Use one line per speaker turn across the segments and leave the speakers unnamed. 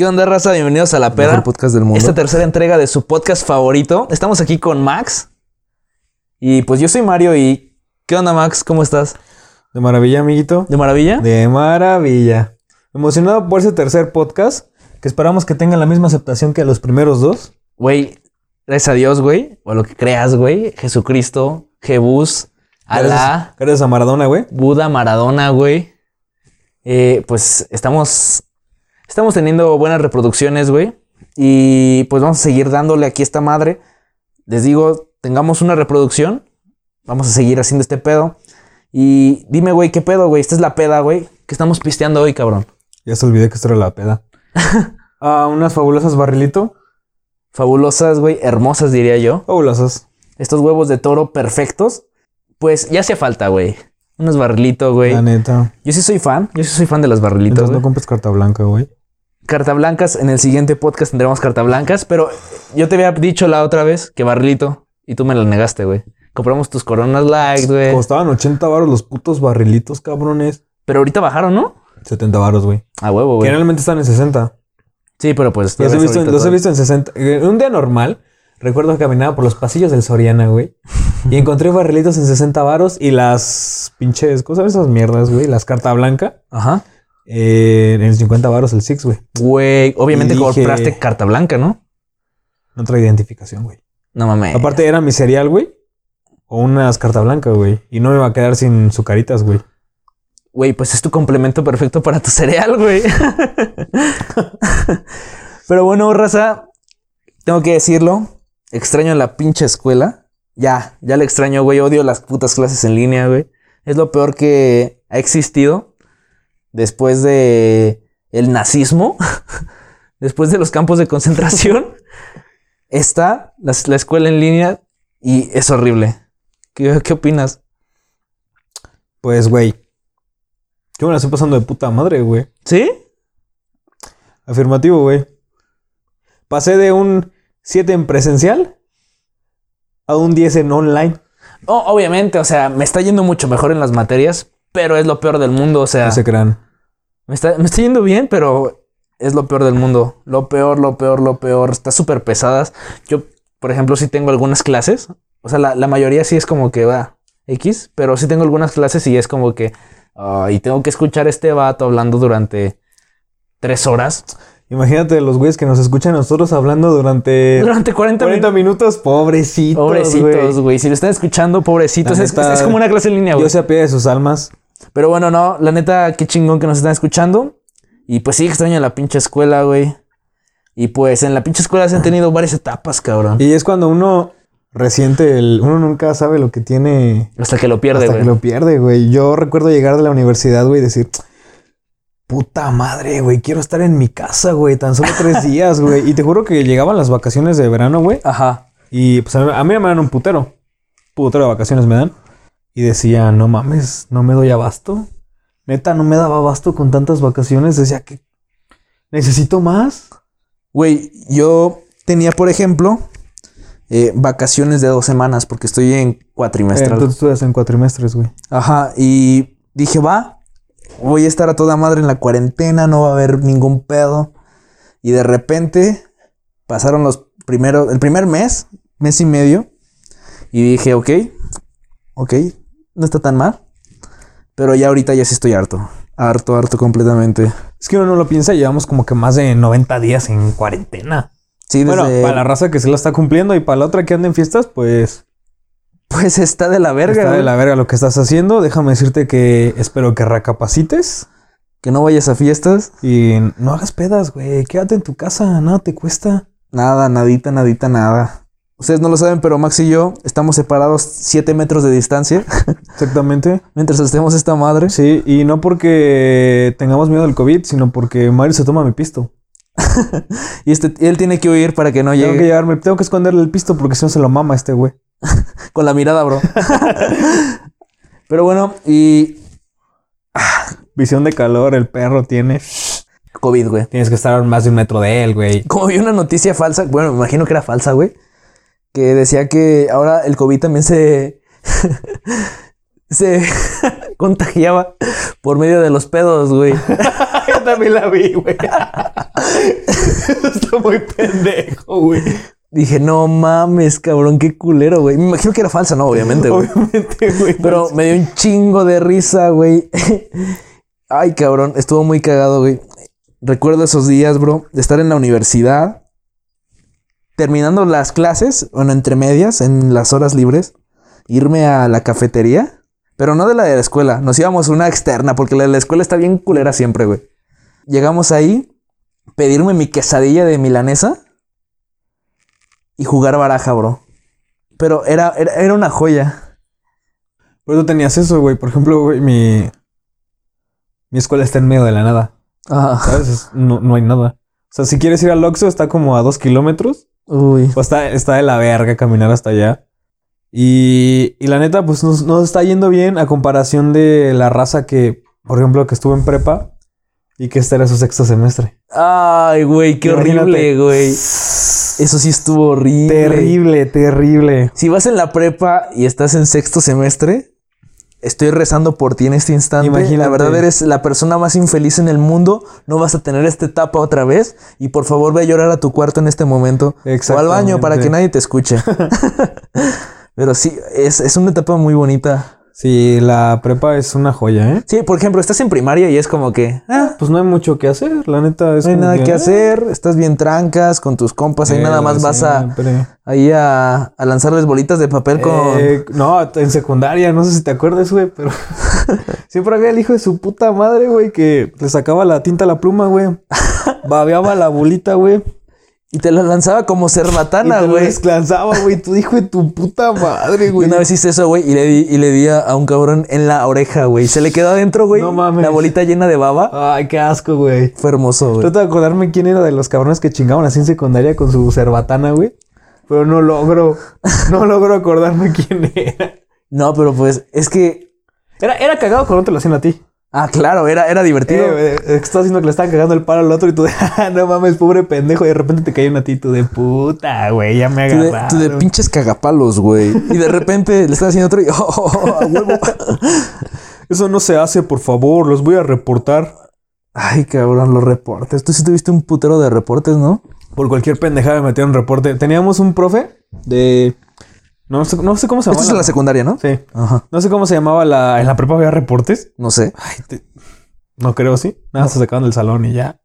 ¿Qué onda, raza? Bienvenidos a La Peda.
Mejor podcast del mundo.
Esta tercera entrega de su podcast favorito. Estamos aquí con Max. Y pues yo soy Mario y... ¿Qué onda, Max? ¿Cómo estás?
De maravilla, amiguito.
¿De maravilla?
De maravilla. Emocionado por ese tercer podcast, que esperamos que tenga la misma aceptación que los primeros dos.
Güey, gracias a Dios, güey. O a lo que creas, güey. Jesucristo, Jebús, Alá,
Gracias, gracias a Maradona, güey.
Buda, Maradona, güey. Eh, pues estamos... Estamos teniendo buenas reproducciones, güey. Y pues vamos a seguir dándole aquí a esta madre. Les digo, tengamos una reproducción. Vamos a seguir haciendo este pedo. Y dime, güey, ¿qué pedo, güey? Esta es la peda, güey. ¿Qué estamos pisteando hoy, cabrón?
Ya se olvidé que esto era la peda. ah, unas fabulosas barrilito.
Fabulosas, güey. Hermosas, diría yo.
Fabulosas.
Estos huevos de toro perfectos. Pues ya hacía falta, güey. Unos barrilitos, güey.
La neta.
Yo sí soy fan. Yo sí soy fan de las barrilitos,
Entonces no compres carta blanca, güey.
Carta blancas. En el siguiente podcast tendremos carta blancas. Pero yo te había dicho la otra vez que barrilito. Y tú me la negaste, güey. Compramos tus coronas light, güey.
Costaban 80 varos los putos barrilitos, cabrones.
Pero ahorita bajaron, ¿no?
70 varos, güey.
A huevo, güey.
Generalmente están en 60.
Sí, pero pues...
Los he, visto, los he visto en 60. En un día normal, recuerdo que caminaba por los pasillos del Soriana, güey. Y encontré barrilitos en 60 varos y las pinches, ¿cómo sabes esas mierdas, güey? Las carta blanca.
Ajá.
Eh, en 50 varos el Six, güey.
Güey, obviamente
dije-
compraste carta blanca, ¿no?
No trae identificación, güey.
No mames.
Aparte era mi cereal, güey. O unas carta blanca, güey. Y no me iba a quedar sin sucaritas, güey.
Güey, pues es tu complemento perfecto para tu cereal, güey. Pero bueno, raza, tengo que decirlo. Extraño la pinche escuela. Ya, ya la extraño, güey. Odio las putas clases en línea, güey. Es lo peor que ha existido después de el nazismo, después de los campos de concentración. Está la, la escuela en línea y es horrible. ¿Qué, qué opinas?
Pues, güey. Yo me la estoy pasando de puta madre, güey.
¿Sí?
Afirmativo, güey. Pasé de un 7 en presencial a un 10 en online.
Oh, obviamente, o sea, me está yendo mucho mejor en las materias, pero es lo peor del mundo. O sea,
No se crean.
me, está, me está yendo bien, pero es lo peor del mundo. Lo peor, lo peor, lo peor. Está súper pesadas. Yo, por ejemplo, sí tengo algunas clases. O sea, la, la mayoría sí es como que va X, pero sí tengo algunas clases y es como que. y tengo que escuchar a este vato hablando durante tres horas.
Imagínate los güeyes que nos escuchan a nosotros hablando durante
Durante 40,
40
minutos.
minutos. Pobrecitos,
Pobrecitos,
güey.
Si lo están escuchando, pobrecitos. Es, como una clase en línea, güey.
Dios se apiade de sus almas.
Pero bueno, no, la neta, qué chingón que nos están escuchando. Y pues sí, extraño la pinche escuela, güey. Y pues en la pinche escuela se han tenido varias etapas, cabrón.
Y es cuando uno resiente el... Uno nunca sabe lo que tiene
Hasta que lo pierde,
hasta
güey.
que lo pierde, güey. Yo recuerdo llegar de la universidad, güey, y decir... Puta madre, güey. Quiero estar en mi casa, güey. Tan solo tres días, güey. Y te juro que llegaban las vacaciones de verano, güey.
Ajá.
Y pues a mí, a mí me dan un putero. Putero de vacaciones me dan. Y decía, no mames, no me doy abasto. Neta, no me daba abasto con tantas vacaciones. Decía que necesito más.
Güey, yo tenía, por ejemplo, eh, vacaciones de dos semanas porque estoy en cuatrimestral.
Entonces tú estudias en cuatrimestres, güey.
Ajá. Y dije, va, voy a estar a toda madre en la cuarentena, no va a haber ningún pedo. Y de repente pasaron los primeros, el primer mes, mes y medio. Y dije, ok, ok, no está tan mal. Pero ya ahorita ya sí estoy harto. Harto, harto completamente.
Es que uno no lo piensa, llevamos como que más de 90 días en cuarentena.
Sí, desde,
Bueno, para la raza que se la está cumpliendo y para la otra que anda en fiestas, pues
pues está de la verga.
está de la verga lo que estás haciendo. Déjame decirte que espero que recapacites
Que no vayas a fiestas.
y no hagas pedas, güey. Quédate en tu casa, nada te cuesta.
Nada, nadita, nadita, nada. Ustedes no lo saben, pero Max y yo estamos separados 7 metros de distancia
Exactamente.
mientras estemos esta madre.
Sí, y no porque tengamos miedo del COVID, sino porque Mario se toma mi pisto.
Y este, él tiene que huir para que no
Tengo
llegue
que llevarme, tengo que esconderle el pisto porque si no se lo mama este güey.
con la mirada, bro. pero bueno, y
Visión de calor, el perro tiene.
COVID, güey.
Tienes que estar más de un metro de él, güey.
Como vi una noticia falsa, bueno, me imagino que era falsa, güey, que decía que ahora el COVID también se se contagiaba por medio de los pedos, güey.
Yo también la vi, güey. muy pendejo, güey.
Dije, no mames, cabrón, qué culero, güey. Me imagino que era falsa, ¿no? Obviamente, güey.
Obviamente, güey.
Pero me dio un chingo de risa, güey. Ay, cabrón, estuvo muy cagado, güey. Recuerdo esos días, bro, de estar en la universidad, terminando las clases, bueno, entre medias, en las horas libres, irme a la cafetería, pero no de la de la escuela, nos íbamos a una externa, porque la de la escuela está bien culera siempre, güey. Llegamos ahí, pedirme mi quesadilla de milanesa y jugar baraja, bro. Pero era, era, era una joya.
Pero tú tenías eso, güey. Por ejemplo, güey, mi... Mi escuela está en medio de la nada.
Ajá.
¿Sabes? Es- no, no hay nada. O sea, si quieres ir al Oxxo, está como a dos kilómetros.
Uy.
O está, está de la verga caminar hasta allá. Y, y la neta, pues nos, nos está yendo bien a comparación de la raza que, por ejemplo, que estuvo en prepa y que este era su sexto semestre.
Ay, güey, qué
Imagínate.
horrible, güey. Eso sí estuvo horrible.
Terrible, terrible.
Si vas en la prepa y estás en sexto semestre, estoy rezando por ti en este instante.
Imagínate.
La verdad eres la persona más infeliz en el mundo. No vas a tener esta etapa otra vez. Y por favor ve a llorar a tu cuarto en este momento. O al baño para que nadie te escuche. Pero sí, es, es una etapa muy bonita.
Sí, la prepa es una joya, ¿eh?
Sí, por ejemplo, estás en primaria y es como que... Ah,
Pues no hay mucho que hacer, la neta. Es
no hay nada que hacer. Estás bien trancas con tus compas. Ahí
Eh,
nada más vas a... Ahí a, a lanzarles bolitas de papel con...
Eh, no, en secundaria, no sé si te acuerdas, güey, pero siempre había el hijo de su puta madre, güey, que le sacaba la tinta a la pluma, güey. Babeaba la bolita, güey.
Y te la lanzaba como cerbatana,
te lo
güey.
descansaba, güey. Tu hijo de tu puta madre, güey.
una vez hice eso, güey, y le di, y le di a, a un cabrón en la oreja, güey. Se le quedó adentro, güey.
No mames.
La bolita llena de baba.
Ay, qué asco, güey.
Fue hermoso, güey.
Trato de acordarme quién era de los cabrones que chingaban así en secundaria con su cerbatana, güey. Pero no logro, no logro acordarme quién era.
No, pero pues, es que.
Era, era cagado cuando te lo hacían a ti.
Ah, claro, era, era divertido.
Eh, eh, estás haciendo que le estaban cagando el palo al otro y tú de, "Ah, no mames, pobre pendejo. Y de repente te cae una a ti, tú de puta, güey, ya me
Tú de,
agarraron.
tú de pinches cagapalos, güey. Y de repente le estás haciendo otro y. oh, oh, oh, a huevo.
Eso no se hace, por favor, los voy a reportar.
Ay, cabrón, los reportes. Tú sí tuviste un putero de reportes, ¿no?
Por cualquier pendejada me metieron reporte. Teníamos un profe de... No sé, no sé cómo se
Esto
llamaba.
es en la secundaria, ¿no?
Sí.
Ajá.
No sé cómo se llamaba la... En la prepa había reportes.
No sé.
Ay, te- No creo, sí. Nada, se sacaban del salón y ya.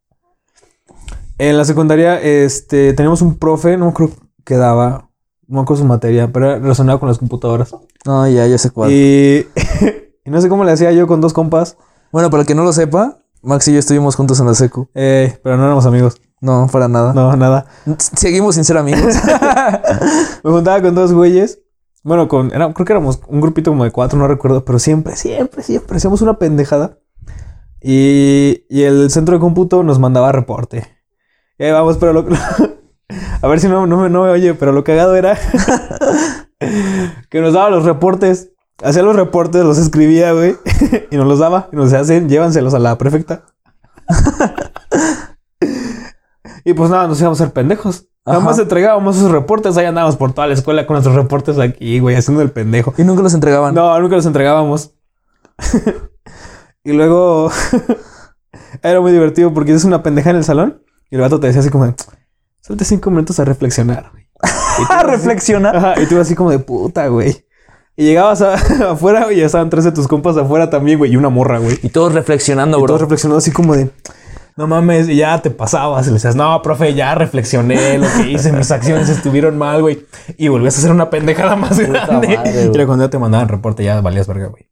En la secundaria, este, teníamos un profe, no creo que daba, no con su materia, pero era relacionado con las computadoras.
No, ya, ya sé cuál.
Y, y no sé cómo le hacía yo con dos compas,
Bueno, para el que no lo sepa, Max y yo estuvimos juntos en la secu.
eh, pero no éramos amigos.
No, para nada.
No, nada.
Seguimos sin ser amigos.
Me juntaba con dos güeyes. Bueno, con, era, creo que éramos un grupito como de cuatro, no recuerdo, pero siempre, siempre, siempre hacíamos una pendejada. Y, y el centro de cómputo nos mandaba reporte. Y ahí vamos, pero lo, a ver si no, no, me, no me oye, pero lo cagado era que nos daba los reportes. Hacía los reportes, los escribía, güey, y nos los daba. Y nos hacen, llévanselos a la prefecta. Y pues nada, nos íbamos a ser pendejos. Nada más entregábamos esos reportes, ahí andábamos por toda la escuela con nuestros reportes aquí, güey, haciendo el pendejo.
y nunca los entregaban.
No, nunca los entregábamos. y luego era muy divertido porque es una pendeja en el salón y el vato te decía así como, de, salte cinco minutos a reflexionar. güey". Y tú
Ah,
así-
reflexiona.
Ajá, y tú así como de puta, güey. Y llegabas a- afuera y ya estaban tres de tus compas afuera también, güey, y una morra, güey.
Y todos reflexionando,
Y
bro.
todos reflexionando así como de, no mames, y ya te pasabas. Y le decías, no, profe, ya reflexioné lo que hice, mis acciones estuvieron mal, güey. Y volvías a hacer una pendejada más grande.
madre,
y cuando ya te mandaban reporte, ya valías verga, güey.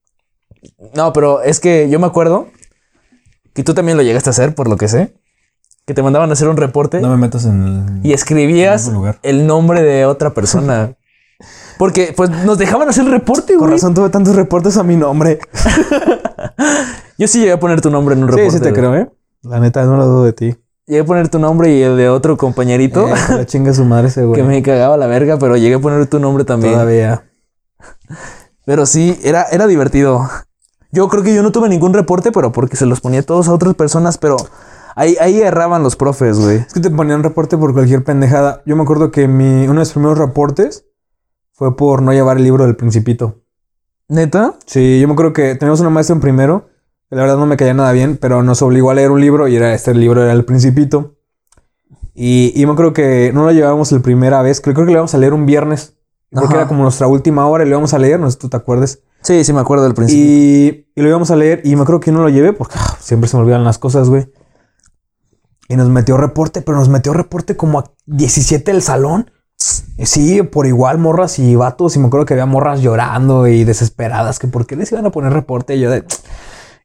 No, pero es que yo me acuerdo que tú también lo llegaste a hacer, por lo que sé. Que te mandaban a hacer un reporte
No me metas en el...
y escribías
en ese lugar.
el nombre de otra persona. Porque pues nos dejaban hacer reporte,
Con
güey.
razón tuve tantos reportes a mi nombre.
Yo sí llegué a poner tu nombre en un reporte.
sí, sí te
güey.
creo, ¿eh? La neta, no lo dudo de ti.
Llegué a poner tu nombre y el de otro compañerito
Eh, que la chinga su madre ese güey.
que me cagaba la verga, pero llegué a poner tu nombre también.
Todavía.
Pero sí, era, era divertido. Yo creo que yo no tuve ningún reporte, pero porque se los ponía todos a otras personas, pero ahí, ahí erraban los profes, güey.
Es que te ponían reporte por cualquier pendejada. Yo me acuerdo que mi, uno de mis primeros reportes fue por no llevar el libro del Principito.
¿Neta?
Sí, yo me acuerdo que teníamos una maestra en primero, la verdad no me caía nada bien, pero nos obligó a leer un libro y era este libro era El Principito. Y, y me acuerdo que no lo llevábamos la primera vez. Creo, creo que le íbamos a leer un viernes. Creo que
Ajá.
era como nuestra última hora y lo íbamos a leer. No sé si tú te acuerdas.
Sí, sí me acuerdo del principio.
Y, y lo íbamos a leer. Y me acuerdo que no lo llevé porque ah, siempre se me olvidan las cosas, güey. Y nos metió reporte, pero nos metió reporte como a 17 del salón. Sí, por igual, morras y vatos. Y me acuerdo que había morras llorando y desesperadas que por qué les iban a poner reporte. Y yo de...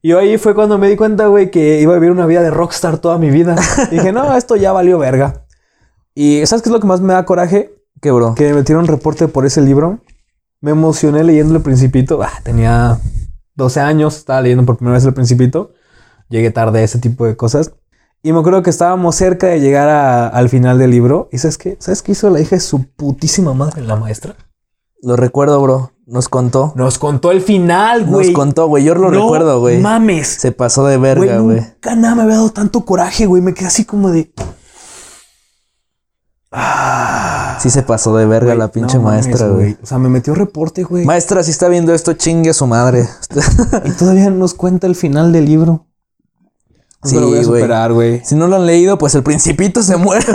Y ahí fue cuando me di cuenta, güey, que iba a vivir una vida de rockstar toda mi vida. Y dije, no, esto ya valió verga. Y ¿sabes qué es lo que más me da coraje?
¿Qué, bro?
Que me metieron reporte por ese libro. Me emocioné leyendo El Principito. Ah, tenía 12 años, estaba leyendo por primera vez El Principito. Llegué tarde a ese tipo de cosas. Y me acuerdo que estábamos cerca de llegar a- al final del libro. ¿Y sabes qué? ¿Sabes qué hizo la hija de su putísima madre, la maestra?
Lo recuerdo, bro. Nos contó.
Nos contó el final,
Nos
güey.
contó, güey. Yo lo
No
recuerdo, güey.
mames.
Se pasó de verga, güey.
nunca nada me había dado tanto coraje, güey. Me quedé así como de... Ah,
Sí se pasó de verga la pinche
no
maestra, güey.
O sea, me metió reporte, güey.
Maestra, si está viendo esto, chingue a su madre.
Y todavía nos cuenta el final del libro.
Sí,
lo voy a superar, güey.
si no lo han leído, pues el principito se muere.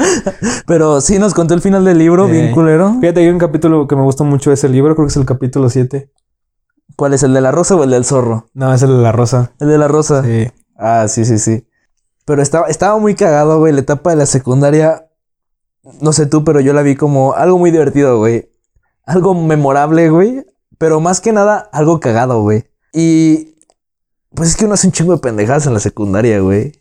Pero sí nos contó el final del libro, bien culero.
Fíjate, hay un capítulo que me gusta mucho de ese libro, creo que es el capítulo 7.
¿Cuál es el de la rosa o el del zorro?
No, es el de la rosa.
El de la rosa.
Sí.
Ah, sí, sí, sí. Pero estaba, estaba muy cagado, güey. La etapa de la secundaria. No sé tú, pero yo la vi como algo muy divertido, güey. Algo memorable, güey. Pero más que nada, algo cagado, güey. Y. Pues es que uno hace un chingo de pendejadas en la secundaria, güey.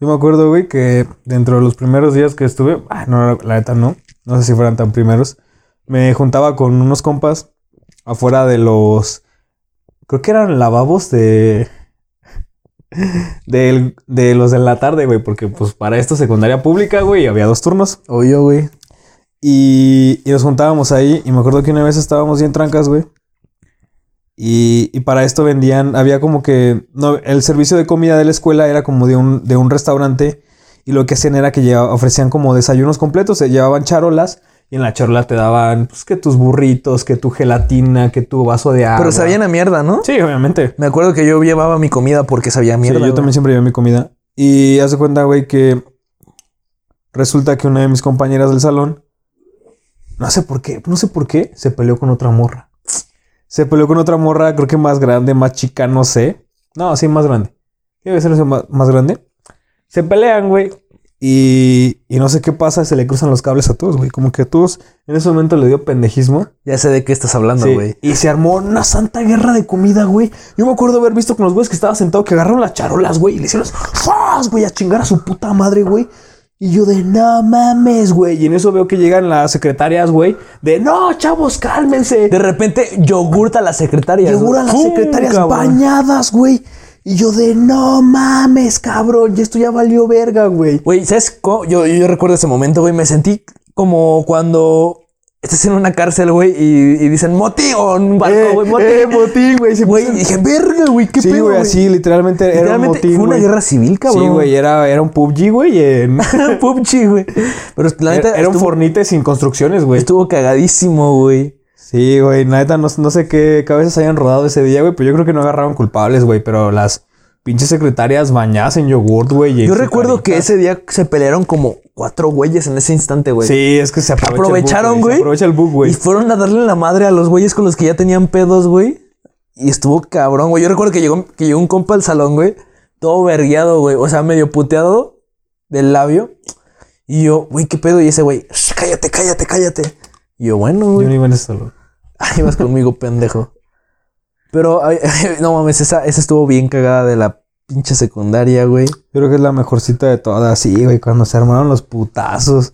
Yo me acuerdo, güey, que dentro de los primeros días que estuve, ah, no, la neta no, no sé si fueran tan primeros, me juntaba con unos compas afuera de los, creo que eran lavabos de, del- de los de la tarde, güey, porque pues para esto secundaria pública, güey, había dos turnos.
O yo, güey.
Y, y nos juntábamos ahí. Y me acuerdo que una vez estábamos bien trancas, güey. Y, y para esto vendían, había como que, no, el servicio de comida de la escuela era como de un, de un restaurante. Y lo que hacían era que lleva- ofrecían como desayunos completos. Se llevaban charolas. Y en la charola te daban, pues, que tus burritos, que tu gelatina, que tu vaso de agua.
Pero sabían a mierda, ¿no?
Sí, obviamente.
Me acuerdo que yo llevaba mi comida porque sabía a
Sí,
mierda.
yo
güey.
también siempre llevé mi comida. Y hace cuenta, güey, que resulta que una de mis compañeras del salón, no sé por qué, no sé por qué, se peleó con otra morra. Se peleó con otra morra, creo que más grande, más chica, no sé. No, sí, más grande. Debe ser más, más grande. Se pelean, güey. Y, y no sé qué pasa, se le cruzan los cables a todos, güey. Como que a todos en ese momento le dio pendejismo.
Ya sé de qué estás hablando,
Sí,
güey.
Y se armó una santa guerra de comida, güey. Yo me acuerdo haber visto con los güeyes que estaba sentado que agarraron las charolas, güey, y le hicieron ¡fas! güey, a chingar a su puta madre, güey. Y yo de no mames, güey. Y en eso veo que llegan las secretarias, güey, de no, chavos, cálmense.
De repente, yogurta a la secretaria.
Seguro a las secretarias bañadas, güey. Y yo de no mames, cabrón. Y esto ya valió verga, güey.
Güey, ¿sabes cómo? Yo, yo recuerdo ese momento, güey. Me sentí como cuando estás en una cárcel, güey, y, y dicen motín o un barco,
Eh,
güey, motín.
eh, motín, güey.
Güey,
puso-
dije, verga, güey, qué
Sí,
pedo,
güey, así literalmente, era un motín,
fue una guerra civil, cabrón.
Sí, güey, era, era un PUBG, güey. en-
PUBG, güey. Pero la neta,
era, era un Fornite sin construcciones, güey.
estuvo cagadísimo, güey.
Sí, güey, la neta, no, no sé qué cabezas hayan rodado ese día, güey, pero yo creo que no agarraron culpables, güey, pero las pinches secretarias bañadas en yogurt, güey.
Yo recuerdo que ese día se pelearon como cuatro güeyes en ese instante, güey.
Sí, es que se
Aprovecharon, güey.
Aprovecha el bug, güey.
Y fueron a darle la madre a los güeyes con los que ya tenían pedos, güey. Y estuvo cabrón, güey. Yo recuerdo que llegó, que llegó un compa al salón, güey. Todo vergueado, güey. O sea, medio puteado del labio. Y yo, güey, ¿qué pedo? Y ese güey, "Shh, cállate, cállate, cállate. Y yo, bueno,
Yo
güey.
no iba en ese salón.
Ahí vas conmigo, pendejo. Pero, ay, no mames, esa, esa estuvo bien cagada de la pinche secundaria, güey.
Creo que es la mejorcita de todas, sí, güey, cuando se armaron los putazos.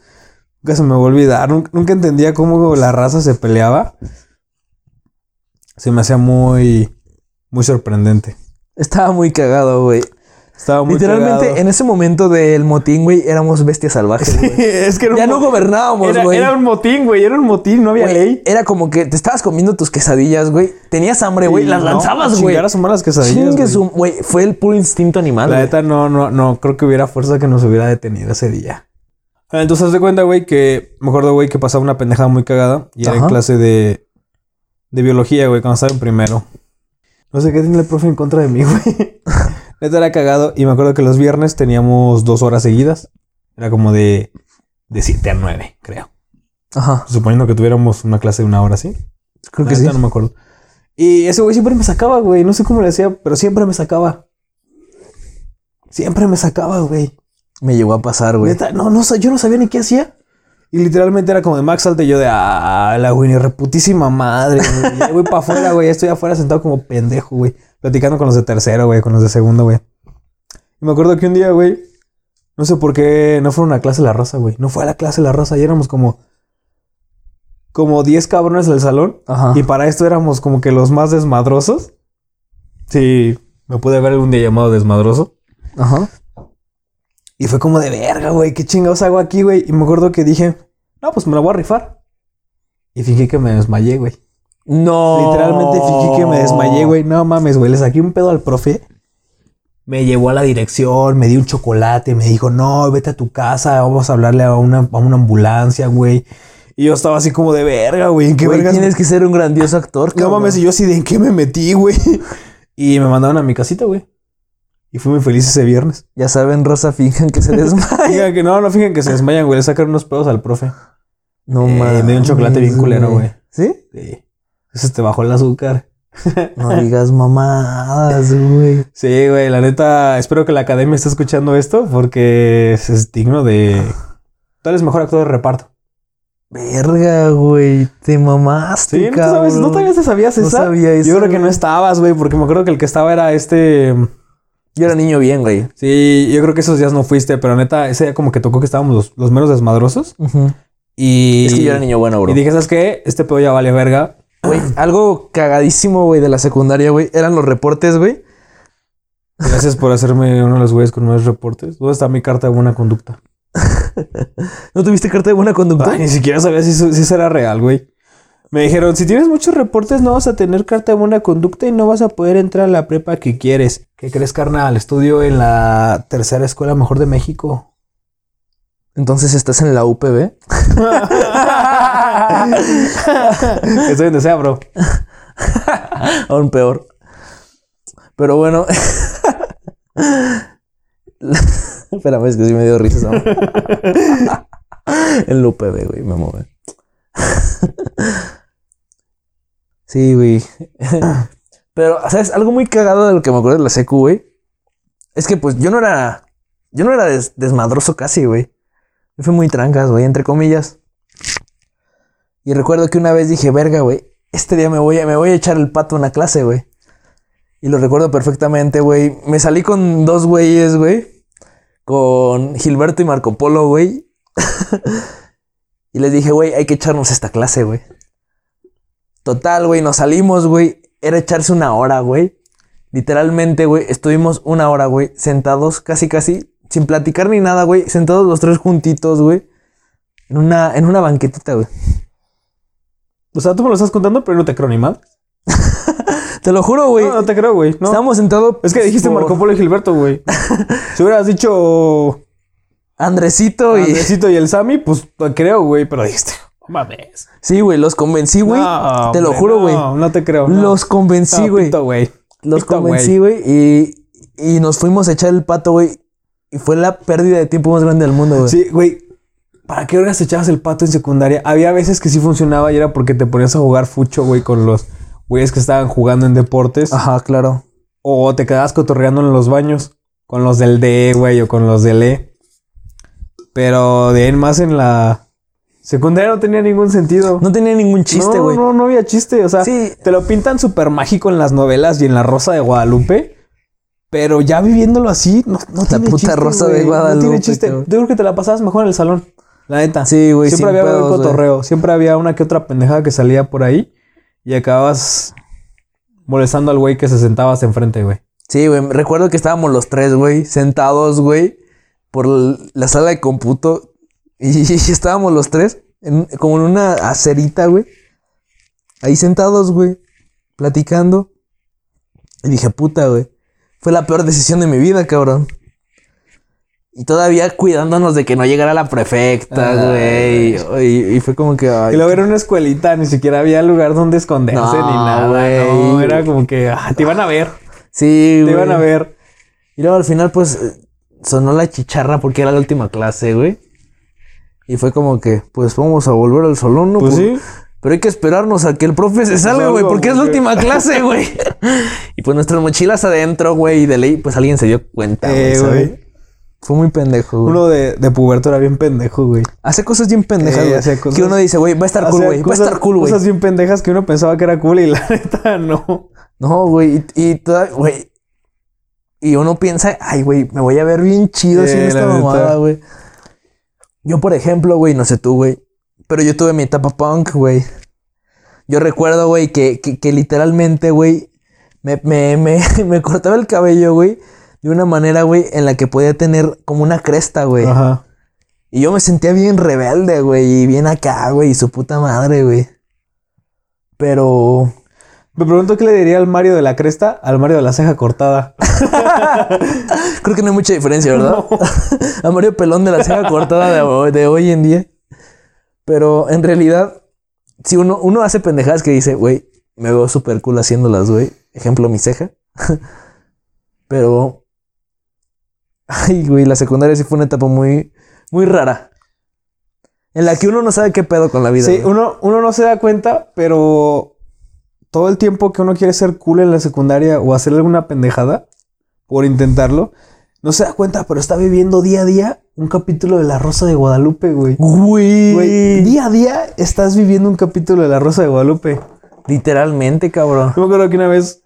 Nunca se me va a olvidar. Nunca, nunca entendía cómo la raza se peleaba. Se me hacía muy, muy sorprendente.
Estaba muy cagado, güey.
Estaba muy
Literalmente, en ese momento del motín, güey, éramos bestias salvajes, güey.
es que era
Ya no
mo-
gobernábamos,
era,
güey.
era un motín, güey. Era un motín, no había
Güey,
ley.
Era como que te estabas comiendo tus quesadillas, güey. Tenías hambre, güey. Las
no,
lanzabas, güey.
Chingar a su madre las quesadillas, güey.
su- güey. Fue el puro instinto animal.
La neta, no, no, no. Creo que hubiera fuerza que nos hubiera detenido ese día. Ah, Entonces, haz de cuenta, güey, que... Me acuerdo, güey, que pasaba una pendejada muy cagada. Y era en clase de... De biología, güey, cuando estaba en primero. No sé qué tiene el profe en contra de mí, güey. Neta era cagado. Y me acuerdo que los viernes teníamos dos horas seguidas. Era como de, de 7 a 9, creo.
Ajá.
Suponiendo que tuviéramos una clase de una hora, ¿sí?
Creo que sí.
No me acuerdo. Y ese güey siempre me sacaba, güey. No sé cómo le hacía, pero siempre me sacaba. Siempre me sacaba, güey.
Me llegó a pasar, güey.
Neta, no, no, yo no sabía ni qué hacía. Y literalmente era como de Max salte yo de ah, la güey, ni reputísima madre, güey. Voy para afuera, güey. Estoy afuera sentado como pendejo, güey. Platicando con los de tercero, güey, con los de segundo, güey. Y me acuerdo que un día, güey, no sé por qué no fue a una clase la raza, güey. No fue a la clase la raza. Y éramos como. Como 10 cabrones del salón.
Ajá.
Y para esto éramos como que los más desmadrosos. Sí, me pude ver algún día llamado desmadroso.
Ajá.
Y fue como de verga, güey, qué chingados hago aquí, güey. Y me acuerdo que dije, no, pues me la voy a rifar. Y fingí que me desmayé, güey.
No.
Literalmente fingí que me desmayé, güey. No mames, güey. Le saqué un pedo al profe. Me llevó a la dirección, me dio un chocolate, me dijo, no, vete a tu casa, vamos a hablarle a una, a una ambulancia, güey. Y yo estaba así como de verga, güey. ¿En qué
Güey,
vergas?
tienes que ser un grandioso actor,
No mames, y yo así de en qué me metí, güey. Y me mandaron a mi casita, güey. Y fui muy feliz ese viernes.
Ya saben, Rosa, finjan que se desmaya.
Digan que no, no fijen que se desmayan, güey. Le sacaron unos pedos al profe.
No
Eh,
mames.
me dio un chocolate bien culero, güey.
¿Sí?
Sí. Eso te bajó el azúcar.
No digas mamadas, güey.
Sí, güey, la neta, espero que la academia esté escuchando esto porque es, es digno de. Tal vez mejor actor de reparto.
Verga, güey. Te mamaste,
Sí, ¿no,
cabrón.
sabes? ¿No todavía te sabías
No
esa?
sabía eso,
Yo creo que no estabas, güey, porque me acuerdo que el que estaba era este.
Yo era niño bien, güey.
Sí, yo creo que esos días no fuiste, pero neta, ese día como que tocó que estábamos los, los menos desmadrosos. Y.
Es que yo era niño bueno, bro.
Y dije, ¿sabes qué? Este pedo ya vale verga.
Güey, algo cagadísimo, güey, de la secundaria, güey. Eran los reportes, güey.
Gracias por hacerme uno de los güeyes con más reportes. ¿Dónde está mi carta de buena conducta?
¿No tuviste carta de buena conducta?
Ay, ni siquiera sabía si eso, si eso era real, güey. Me dijeron, si tienes muchos reportes no vas a tener carta de buena conducta y no vas a poder entrar a la prepa que quieres. ¿Qué crees, carnal? Estudio en la tercera escuela mejor de México.
Entonces estás en la UPB.
Estoy donde sea, bro.
Aún peor. Pero bueno. Espérame, es que sí me dio risa. en la UPB, güey, me mueve. sí, güey. Pero, ¿sabes? Algo muy cagado de lo que me acuerdo de la secu, güey. Es que, pues, yo no era... Yo no era des- desmadroso casi, güey. Yo fui muy trancas, güey, entre comillas. Y recuerdo que una vez dije, verga, güey, este día me voy, a, me voy a echar el pato a una clase, güey. Y lo recuerdo perfectamente, güey. Me salí con dos güeyes, güey. Con Gilberto y Marco Polo, güey. y les dije, güey, hay que echarnos esta clase, güey. Total, güey, nos salimos, güey. Era echarse una hora, güey. Literalmente, güey, estuvimos una hora, güey, sentados casi, casi, sin platicar ni nada, güey. Sentados los tres juntitos, güey. En una, en una banquetita, güey.
O sea, tú me lo estás contando, pero no te creo ni mal.
Te lo juro, güey.
No, no te creo, güey. No.
Estábamos sentados.
Es que dijiste
por
Marco Polo y Gilberto, güey. si hubieras dicho
Andresito y.
Andresito y el Sammy, pues creo, güey. Pero dijiste, mames.
Sí, güey, los convencí, güey.
No,
te lo
hombre,
juro, güey.
No, no te creo.
Los convencí, güey. los convencí, güey. Y, y nos fuimos a echar el pato, güey. Y fue la pérdida de tiempo más grande del mundo, güey.
Sí, güey. ¿Para qué horas echabas el pato en secundaria? Había veces que sí funcionaba y era porque te ponías a jugar fucho, güey, con los güeyes que estaban jugando en deportes.
Ajá, claro.
O te quedabas cotorreando en los baños con los del D, güey, o con los del E. Pero de en más en la secundaria no tenía ningún sentido.
No tenía ningún chiste,
No,
güey.
No, no había chiste. O sea,
Sí.
te lo pintan súper mágico en las novelas y en La Rosa de Guadalupe. Pero ya viviéndolo así, no, no
La
tiene
puta
chiste,
Rosa de
güey. No
Guadalupe,
tiene chiste. Yo creo que te la pasabas mejor en el salón. La neta.
Sí, güey.
Siempre había
pedos, güey.
cotorreo. Siempre había una que otra pendejada que salía por ahí. Y acababas molestando al güey que se sentaba hasta enfrente, güey.
Sí, güey. Recuerdo que estábamos los tres, güey, sentados, güey, por la sala de cómputo. Y, estábamos los tres, en- como en una acerita, güey. Ahí sentados, güey, platicando. Y dije, puta, güey. Fue la peor decisión de mi vida, cabrón. Y todavía cuidándonos de que no llegara la prefecta, güey. Y, y fue como que. ay,
y luego era una escuelita, ni siquiera había lugar donde esconderse
No,
ni nada.
güey.
No, era como que ah, te iban a ver.
sí,
Te iban a ver.
Y luego al final, pues, sonó la chicharra porque era la última clase, güey. Y fue como que, pues vamos a volver al salón, ¿no?
Pues sí.
Pero hay que esperarnos a que el profe se salga, güey, porque es la última clase, güey. y pues nuestras mochilas adentro, güey, y de ley, pues alguien se dio cuenta, güey.
Eh.
Fue muy pendejo, güey.
Uno de, de puberto era bien pendejo, güey.
Hace cosas bien pendejas,
Eh,
güey. Que uno dice, güey, va a estar cool, güey. Va a estar cool, güey.
Cosas bien pendejas que uno pensaba que era cool y la neta no.
No, güey. Y, y toda- güey. Y uno piensa, ay, güey, me voy a ver bien chido
Eh,
haciendo esta mamada, güey. Yo, por ejemplo, güey, no sé tú, güey. Pero yo tuve mi etapa punk, güey. Yo recuerdo, güey, que, que, que literalmente, güey, me, me, me, me cortaba el cabello, güey, de una manera, güey, en la que podía tener como una cresta, güey.
Ajá.
Y yo me sentía bien rebelde, güey, y bien acá, güey, y su puta madre, güey. Pero.
Me pregunto qué le diría al Mario de la cresta al Mario de la ceja cortada.
Creo que no hay mucha diferencia, ¿verdad? A Mario Pelón de la ceja cortada de, de hoy en día. Pero en realidad, si uno, uno hace pendejadas que dice, güey, me veo súper cool haciéndolas, güey. Ejemplo, mi ceja. Pero. Ay, güey, la secundaria sí fue una etapa muy, muy rara. En la que uno no sabe qué pedo con la vida.
Sí,
güey.
uno, uno no se da cuenta, pero todo el tiempo que uno quiere ser cool en la secundaria o hacer alguna pendejada por intentarlo, no se da cuenta, pero está viviendo día a día un capítulo de La Rosa de Guadalupe, güey.
Güey.
Güey, día a día estás viviendo un capítulo de La Rosa de Guadalupe.
Literalmente, cabrón.
Yo me acuerdo que una vez,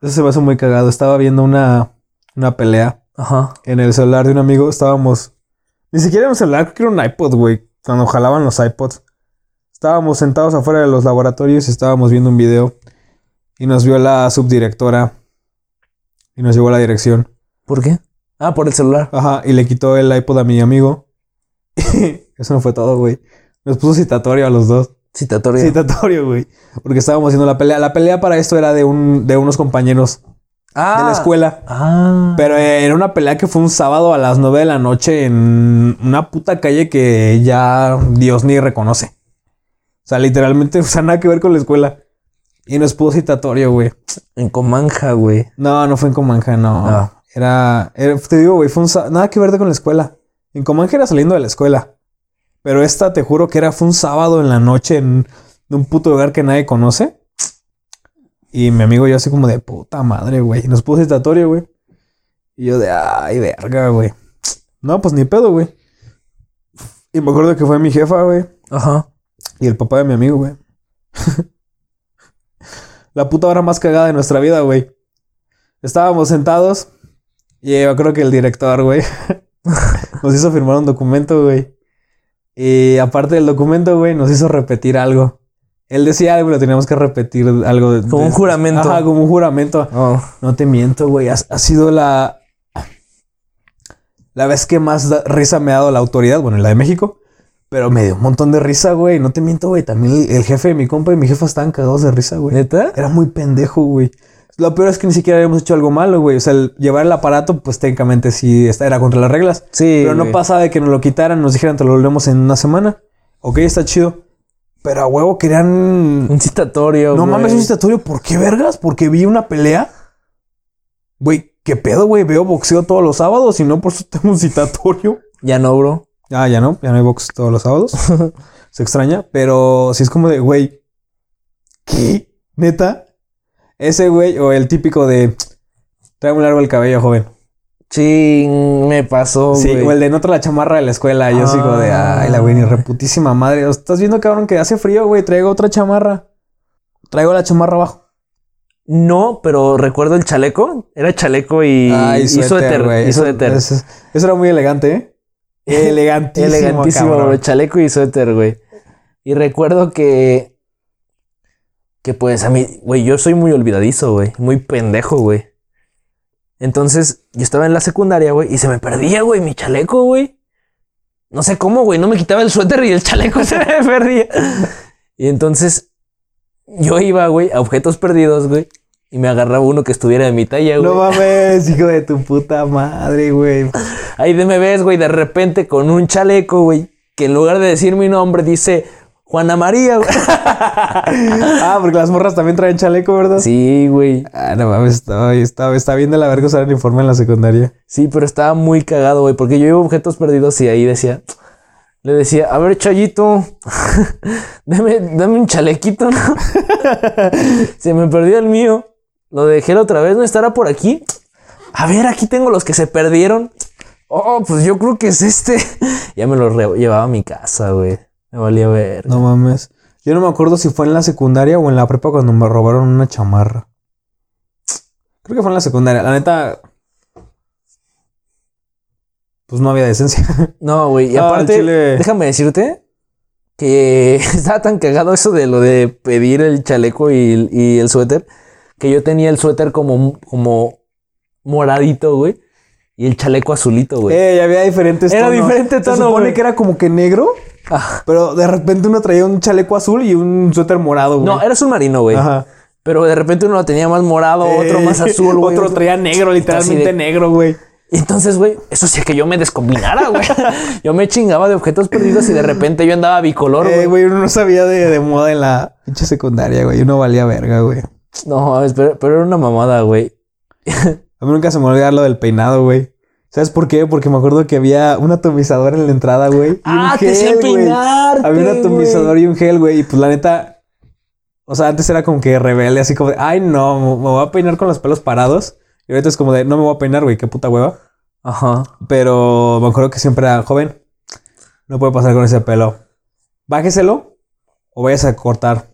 eso se me hace muy cagado, estaba viendo una, una pelea
Ajá.
en el celular de un amigo, estábamos, ni siquiera en un celular, creo que era un iPod, güey, cuando jalaban los iPods. Estábamos sentados afuera de los laboratorios y estábamos viendo un video y nos vio la subdirectora y nos llevó a la dirección.
¿Por qué? Ah, por el celular.
Ajá, y le quitó el iPod a mi amigo. Eso no fue todo, güey. Nos puso citatorio a los dos.
Citatorio.
Citatorio, güey. Porque estábamos haciendo la pelea. La pelea para esto era de, un, de unos compañeros
ah.
de la escuela.
Ah.
Pero eh, era una pelea que fue un sábado a las 9 de la noche en una puta calle que ya Dios ni reconoce. O sea, literalmente, o sea, nada que ver con la escuela. Y nos puso citatorio, güey.
En Comanja, güey.
No, no fue en Comanja, no.
Ah.
Era, era- te digo, güey, fue un nada que ver con la escuela. En Comanja era saliendo de la escuela. Pero esta, te juro que era, fue un sábado en la noche en, en un puto lugar que nadie conoce. Y mi amigo y yo así como de puta madre, güey. Y nos puso citatorio, güey. Y yo de, ay, verga, güey. No, pues ni pedo, güey. Y me acuerdo que fue mi jefa, güey.
Ajá.
Y el papá de mi amigo, güey. La puta hora más cagada de nuestra vida, güey. Estábamos sentados y yo creo que el director, güey, nos hizo firmar un documento, güey. Y aparte del documento, güey, nos hizo repetir algo. Él decía algo y lo teníamos que repetir algo. de-
Como un juramento.
Ajá, como un juramento.
Oh.
No te miento, güey. Ha, ha sido la. La vez que más da- risa me ha dado la autoridad, bueno, la de México. Pero me dio un montón de risa, güey. No te miento, güey. También el, el jefe de mi compa y mi jefa estaban cagados de risa, güey.
¿Neta?
Era muy pendejo, güey. Lo peor es que ni siquiera habíamos hecho algo malo, güey. O sea, el llevar el aparato, pues técnicamente sí era contra las reglas.
Sí.
Pero no
güey.
pasaba de que nos lo quitaran, nos dijeran, te lo volvemos en una semana. Ok, está chido. Pero a huevo querían
Un citatorio.
no
güey.
mames, un citatorio. ¿Por qué vergas? Porque vi una pelea. Güey, ¿qué pedo, güey? Veo boxeo todos los sábados y no por eso tengo un citatorio.
Ya no, bro.
Ah, ya no, ya no hay box todos los sábados. Se extraña, pero sí es como de, güey, ¿qué? ¿Neta? Ese güey, o el típico de, trae muy largo el cabello, joven.
Ching, me pasó,
sí,
güey.
o el de no la chamarra de la escuela. Yo sigo de,
Ah.
ay, la güey, ni reputísima madre. ¿Estás viendo, cabrón, que hace frío, güey? Traigo otra chamarra. Traigo la chamarra abajo.
No, pero recuerdo el chaleco. Era chaleco y, suéter.
güey. Eso,
suéter.
eso- eso era muy elegante, ¿eh? Elegantísimo.
Elegantísimo,
cabrón.
Chaleco y suéter, güey. Y recuerdo que. Que pues a mí, güey, yo soy muy olvidadizo, güey. Muy pendejo, güey. Entonces, yo estaba en la secundaria, güey, y se me perdía, güey, mi chaleco, güey. No sé cómo, güey. No me quitaba el suéter y el chaleco se me perdía. Y entonces, yo iba, güey, a objetos perdidos, güey. Y me agarraba uno que estuviera de mi talla, güey.
No mames, hijo de tu puta madre, güey.
Ahí de me ves, güey, de repente con un chaleco, güey, que en lugar de decir mi nombre dice Juana María, güey.
ah, porque las morras también traen chaleco, ¿verdad?
Sí, güey.
Ah, no mames, está bien de la verga usar el uniforme en la secundaria.
Sí, pero estaba muy cagado, güey, porque yo iba objetos perdidos y ahí decía, le decía, a ver, Chayito, dame, dame un chalequito, ¿no? Se me perdió el mío. Lo dejé la otra vez, ¿no estará por aquí? A ver, aquí tengo los que se perdieron. Oh, pues yo creo que es este. ya me lo llevaba a mi casa, güey. Me valía ver.
No mames. Yo no me acuerdo si fue en la secundaria o en la prepa cuando me robaron una chamarra. Creo que fue en la secundaria. La neta. Pues no había decencia.
No, güey. Y
Ah,
aparte,
chile.
déjame decirte que estaba tan cagado eso de lo de pedir el chaleco y, el- y el suéter, que yo tenía el suéter como, como moradito, güey, y el chaleco azulito, güey.
Eh, había diferentes
Era
tonos.
diferente
Se
tono,
supone
güey.
que era como que negro, Pero de repente uno traía un chaleco azul y un suéter morado, güey.
no, era un marino, güey.
Ajá.
Pero de repente uno lo tenía más morado, otro más azul, güey.
Otro traía negro, literalmente
de-
negro, güey.
Entonces, güey, eso sí que yo me descombinara, güey. yo me chingaba de objetos perdidos y de repente yo andaba bicolor,
Eh,
güey.
uno no sabía de, de moda en la pinche secundaria, güey. Uno valía verga, güey.
no, pero, pero era una mamada, güey.
A mí nunca se me olvidó lo del peinado, güey. ¿Sabes por qué? Porque me acuerdo que había un atomizador en la entrada, güey. y un
Ah, te
gel, güey.
peinarte,
Había un atomizador
güey.
y un gel, güey. Y pues la neta. O sea, antes era como que rebelde, así como de, ay, no, me me voy a peinar con los pelos parados. Y ahorita es como de, no me voy a peinar, güey, qué puta hueva.
Ajá.
Pero me acuerdo que siempre era joven. No puede pasar con ese pelo. Bájeselo o vayas a cortar.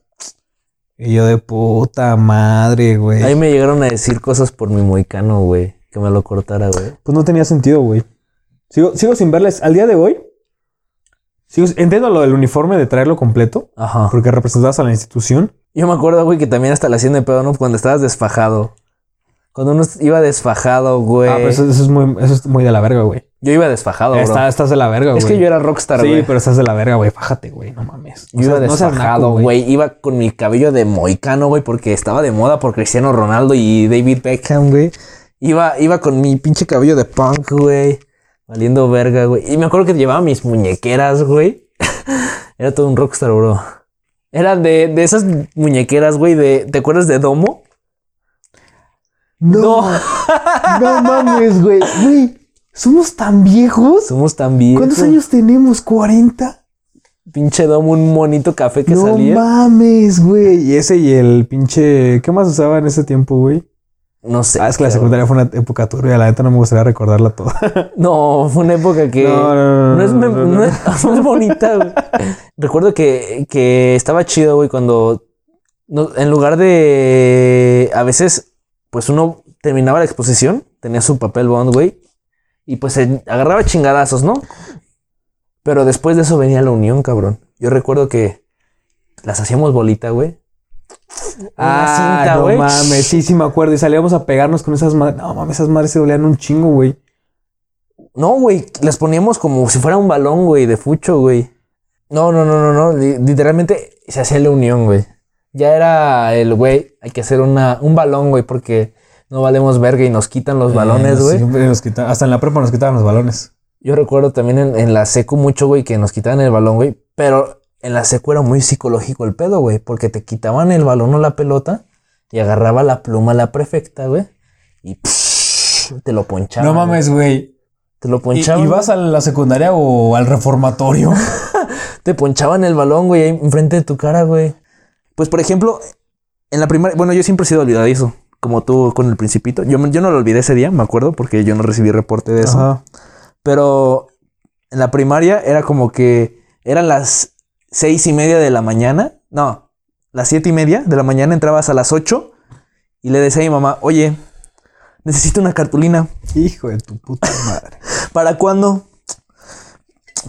Y yo de puta madre, güey.
Ahí me llegaron a decir cosas por mi moicano, güey. Que me lo cortara, güey.
Pues no tenía sentido, güey. Sigo, sigo sin verles. Al día de hoy, sigo, entiendo lo del uniforme de traerlo completo,
Ajá.
porque representabas a la institución.
Yo me acuerdo, güey, que también hasta la hacían de pedo, ¿no? Cuando estabas desfajado. Cuando uno iba desfajado, güey.
Ah, pero eso, eso es muy, eso es muy de la verga, güey.
Yo iba desfajado, bro.
Está- estás de la verga, güey.
es que yo era rockstar,
Sí,
güey.
pero estás de la verga, güey. Fájate, güey. No mames.
Yo iba desfajado, güey. Iba con mi cabello de moicano, güey, porque estaba de moda por Cristiano Ronaldo y David Beckham, güey. Iba, iba con mi pinche cabello de punk, güey. Valiendo verga, güey. Y me acuerdo que llevaba mis muñequeras, güey. Era todo un rockstar, bro. Era de, de esas muñequeras, güey, de... ¿Te acuerdas de Domo?
No, no mames, güey. Güey, ¿somos tan viejos?
Somos tan viejos.
¿Cuántos años tenemos? ¿40?
Pinche Domo, un monito café que
no
salía.
mames, güey. Y ese y el pinche... ¿Qué más usaba en ese tiempo, güey?
No sé.
Ah, es que la secundaria fue una época turbia. La neta no me gustaría recordarla toda.
No, fue una época que...
No, no, no,
No es,
no,
es- es bonita, güey. Recuerdo que, que estaba chido, güey, cuando en lugar de a veces, pues uno terminaba la exposición, tenía su papel bond, güey, y pues se agarraba chingadazos, ¿no? Pero después de eso venía la unión, cabrón. Yo recuerdo que las hacíamos bolita, güey. Una cinta,
Ah, no mames. Sí, sí me acuerdo. Y salíamos a pegarnos con esas madres. No mames, esas madres se dolían un chingo, güey.
No, güey, las poníamos como si fuera un balón, güey, de fucho, güey. No, no, no, no, no. li- Literalmente se hacía la unión, güey. Ya era el, güey, hay que hacer una, un balón, güey, porque no valemos verga y nos quitan los balones,
Eh,
güey.
siempre nos quitan- hasta en la prepa nos quitaban los balones.
Yo recuerdo también en, en la secu mucho, güey, que nos quitaban el balón, güey. Pero en la secu era muy psicológico el pedo, güey, porque te quitaban el balón o la pelota y agarraba la pluma la prefecta, güey, y psh, te lo ponchaba.
no mames, güey.
Te lo
¿Y-
ponchaban.
¿Ibas a la secundaria o al reformatorio?
Te ponchaban el balón, güey, ahí enfrente de tu cara, güey. Pues, por ejemplo, en la primera... Bueno, yo siempre he sido olvidadizo, como tú con el principito. Yo, yo no lo olvidé ese día, me acuerdo, porque yo no recibí reporte de eso.
Ajá.
Pero en la primaria era como que eran las seis y media de la mañana. No, las siete y media de la mañana entrabas a las ocho y le decía a mi mamá, oye, necesito una cartulina.
Hijo de tu puta madre.
¿Para cuándo?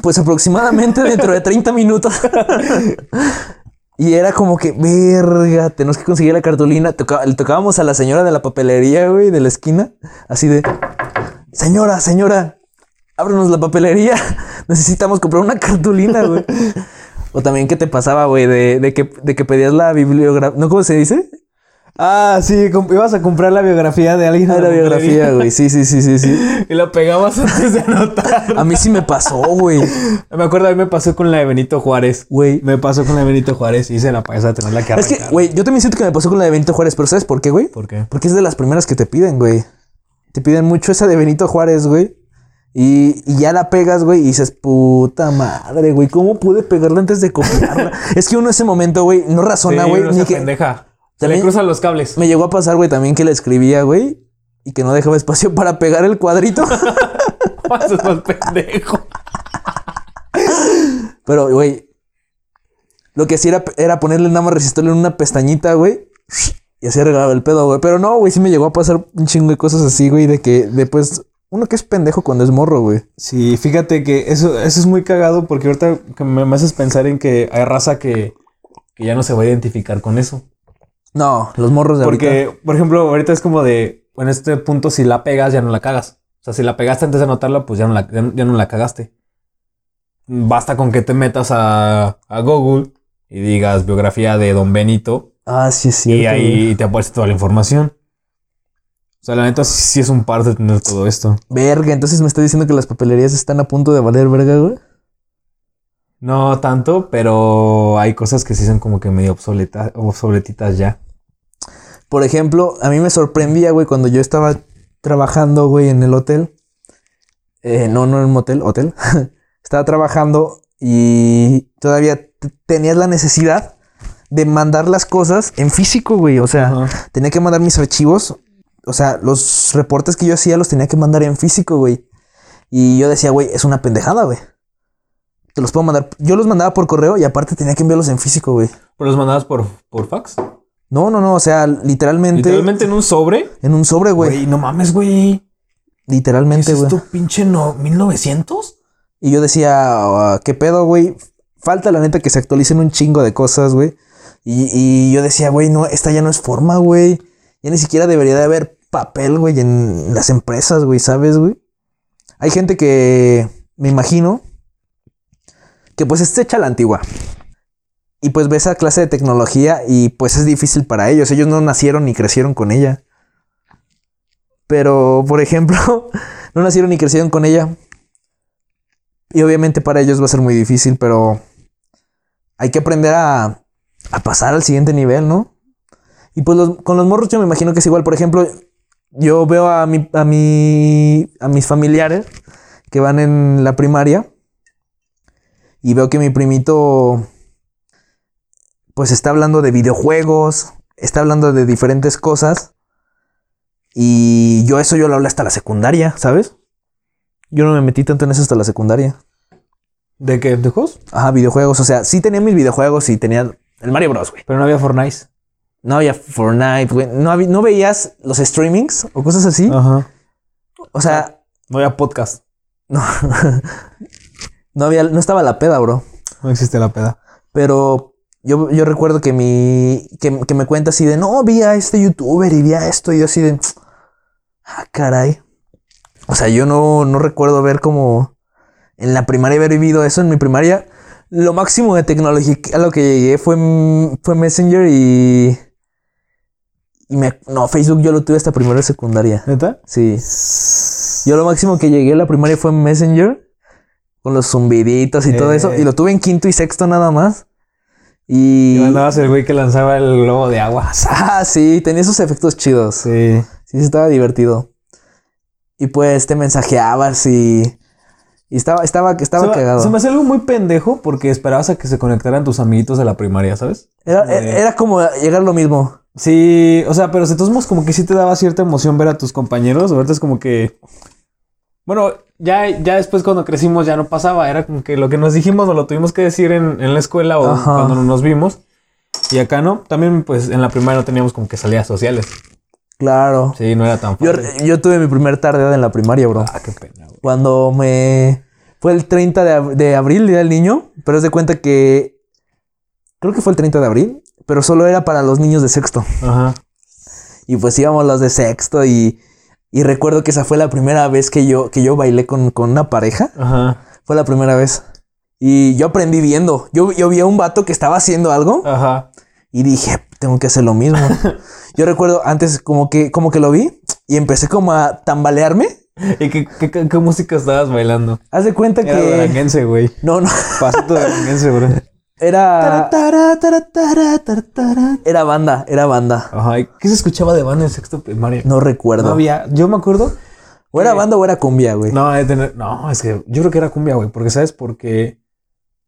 Pues aproximadamente dentro de 30 minutos. y era como que, verga, tenemos que conseguir la cartulina. Toca- le tocábamos a la señora de la papelería, güey, de la esquina. Así de, señora, señora, ábrenos la papelería. Necesitamos comprar una cartulina, güey. O también, ¿qué te pasaba, güey? De, de que, de que pedías la bibliografía. ¿No cómo se dice?
Ah, sí, ibas a comprar la biografía de alguien.
Ah, la biografía, güey. Sí, sí, sí, sí, sí.
Y la pegabas antes de anotar.
A mí sí me pasó, güey.
Me acuerdo, a mí me pasó con la de Benito Juárez.
Güey.
Me pasó con la de Benito Juárez y hice la paisa de tenerla que
Es
arrancar.
que, güey, yo también siento que me pasó con la de Benito Juárez, pero ¿sabes por qué, güey?
¿Por qué?
Porque es de las primeras que te piden, güey. Te piden mucho esa de Benito Juárez, güey. Y, y ya la pegas, güey, y dices, puta madre, güey, ¿cómo pude pegarla antes de copiarla? es que uno en ese momento, güey, no razona,
Sí,
güey, ni que...
pendeja. Se le cruzan los cables.
Me llegó a pasar, güey, también que le escribía, güey, y que no dejaba espacio para pegar el cuadrito.
Es más pendejo.
Pero, güey, lo que hacía era, era ponerle nada más resistor en una pestañita, güey. Y así arreglaba el pedo, güey. Pero no, güey, sí me llegó a pasar un chingo de cosas así, güey, de que después... Uno que es pendejo cuando es morro, güey.
Sí, fíjate que eso, eso es muy cagado porque ahorita que me, me haces pensar en que hay raza que, que ya no se va a identificar con eso.
No, los morros de ahorita.
Porque, por ejemplo, ahorita es como de, en este punto, si la pegas, ya no la cagas. O sea, si la pegaste antes de anotarla, pues ya no la, ya, ya no la cagaste. Basta con que te metas a, a Google y digas biografía de Don Benito
Ah, sí, cierto.
y ahí te aparece toda la información. O sea, la neta sí, sí es un par de tener todo esto.
Verga, entonces me está diciendo que las papelerías están a punto de valer verga, güey.
No tanto, pero hay cosas que sí son como que medio obsoleta, obsoletitas ya.
Por ejemplo, a mí me sorprendía, güey, cuando yo estaba trabajando, güey, en el hotel. Eh, no, no en un motel, hotel. estaba trabajando y todavía tenías la necesidad de mandar las cosas en físico, güey. O sea, tenía que mandar mis archivos. O sea, los reportes que yo hacía los tenía que mandar en físico, güey. Y yo decía, güey, es una pendejada, güey. Te los puedo mandar. Yo los mandaba por correo y aparte tenía que enviarlos en físico, güey.
¿Pero los mandabas por, por fax?
No, no, no. O sea, literalmente,
Literalmente en un sobre.
en un sobre, güey.
Güey, no mames, güey. ¿Qué
Literalmente,
es
güey.
esto, pinche no, 1900?
Y yo decía, "Ah, ¿qué pedo, güey? Falta la neta que se actualicen un chingo de cosas, güey. Y, y yo decía, güey, no, esta ya no es forma, güey. Ya ni siquiera debería de haber papel, güey, en las empresas, güey, ¿sabes, güey? Hay gente que, me imagino, que pues está hecha la antigua. Y pues ve esa clase de tecnología y pues es difícil para ellos. Ellos no nacieron ni crecieron con ella. Pero, por ejemplo, no nacieron ni crecieron con ella. Y obviamente para ellos va a ser muy difícil, pero hay que aprender a, a pasar al siguiente nivel, ¿no? Y pues los- con los morros yo me imagino que es igual. Por ejemplo, yo veo a, mi, a, mi, a mis familiares que van en la primaria y veo que mi primito pues está hablando de videojuegos, está hablando de diferentes cosas y yo eso yo lo hablé hasta la secundaria, ¿sabes? Yo no me metí tanto en eso hasta la secundaria.
¿De qué? ¿De juegos?
Ajá, videojuegos. O sea, sí tenía mis videojuegos y tenía el Mario Bros, güey.
Pero no había Fortnite.
No había Fortnite, güey. No, había- no veías los streamings o cosas así.
Ajá.
O sea,
No había podcast.
no. no había, no estaba la peda, bro.
No existe la peda.
Pero yo, yo recuerdo que mi. Que, que me cuenta así de no, vi a este youtuber y vi a esto. Y yo así de. Ah, caray. O sea, yo no, no recuerdo ver como. En la primaria haber vivido eso. En mi primaria. Lo máximo de tecnología a lo que llegué fue, fue Messenger y. Y me, no, Facebook yo lo tuve hasta primero de secundaria.
¿Neta?
Sí. Yo lo máximo que llegué a la primaria fue Messenger. Con los zumbiditos y todo
Eh.
eso. Y lo tuve en quinto y sexto nada más.
Y
Y.
mandabas el güey que lanzaba el globo de agua.
Ah, sí, tenía esos efectos chidos. Sí,
Sí.
estaba divertido. Y pues te mensajeabas y. Y estaba, estaba, estaba
se,
cagado.
se me hace algo muy pendejo porque esperabas a que se conectaran tus amiguitos de la primaria, ¿sabes?
Era,
Como de-
era como llegar lo mismo.
Sí, o sea, pero de todos modos como que sí te daba cierta emoción ver a tus compañeros. Ahorita es como que... Bueno, ya, ya después cuando crecimos ya no pasaba. Era como que lo que nos dijimos nos lo tuvimos que decir en, en la escuela o
Ajá.
cuando no nos vimos. Y acá no. También pues en la primaria no teníamos como que salidas sociales.
Claro.
Sí, no era tan fácil.
yo tuve mi primer tarde en la primaria, bro.
Ah, qué pena, güey.
Cuando me. Fue el 30 de, ab- de abril, día del niño. Pero es de cuenta que. Creo que fue el 30 de abril. Pero solo era para los niños de sexto.
Ajá.
Y pues íbamos los de sexto. Y, y recuerdo que esa fue la primera vez que yo, que yo bailé con, con una pareja.
Ajá.
Fue la primera vez. Y yo aprendí viendo. Yo, yo vi a un vato que estaba haciendo algo.
Ajá.
Y dije, tengo que hacer lo mismo. Yo recuerdo antes como que, como que lo vi y empecé como a tambalearme.
¿Y qué, qué- qué- qué música estabas bailando?
Haz de cuenta
Era
que...
güey.
No, no.
Pasito de bro.
Era... Era banda, era banda.
Ajá. ¿y ¿Qué se escuchaba de banda en sexto primaria?
No recuerdo.
No había. Yo me acuerdo.
O era banda o era cumbia, güey.
No, no, es que yo creo que era cumbia, güey. Porque, ¿sabes? Porque.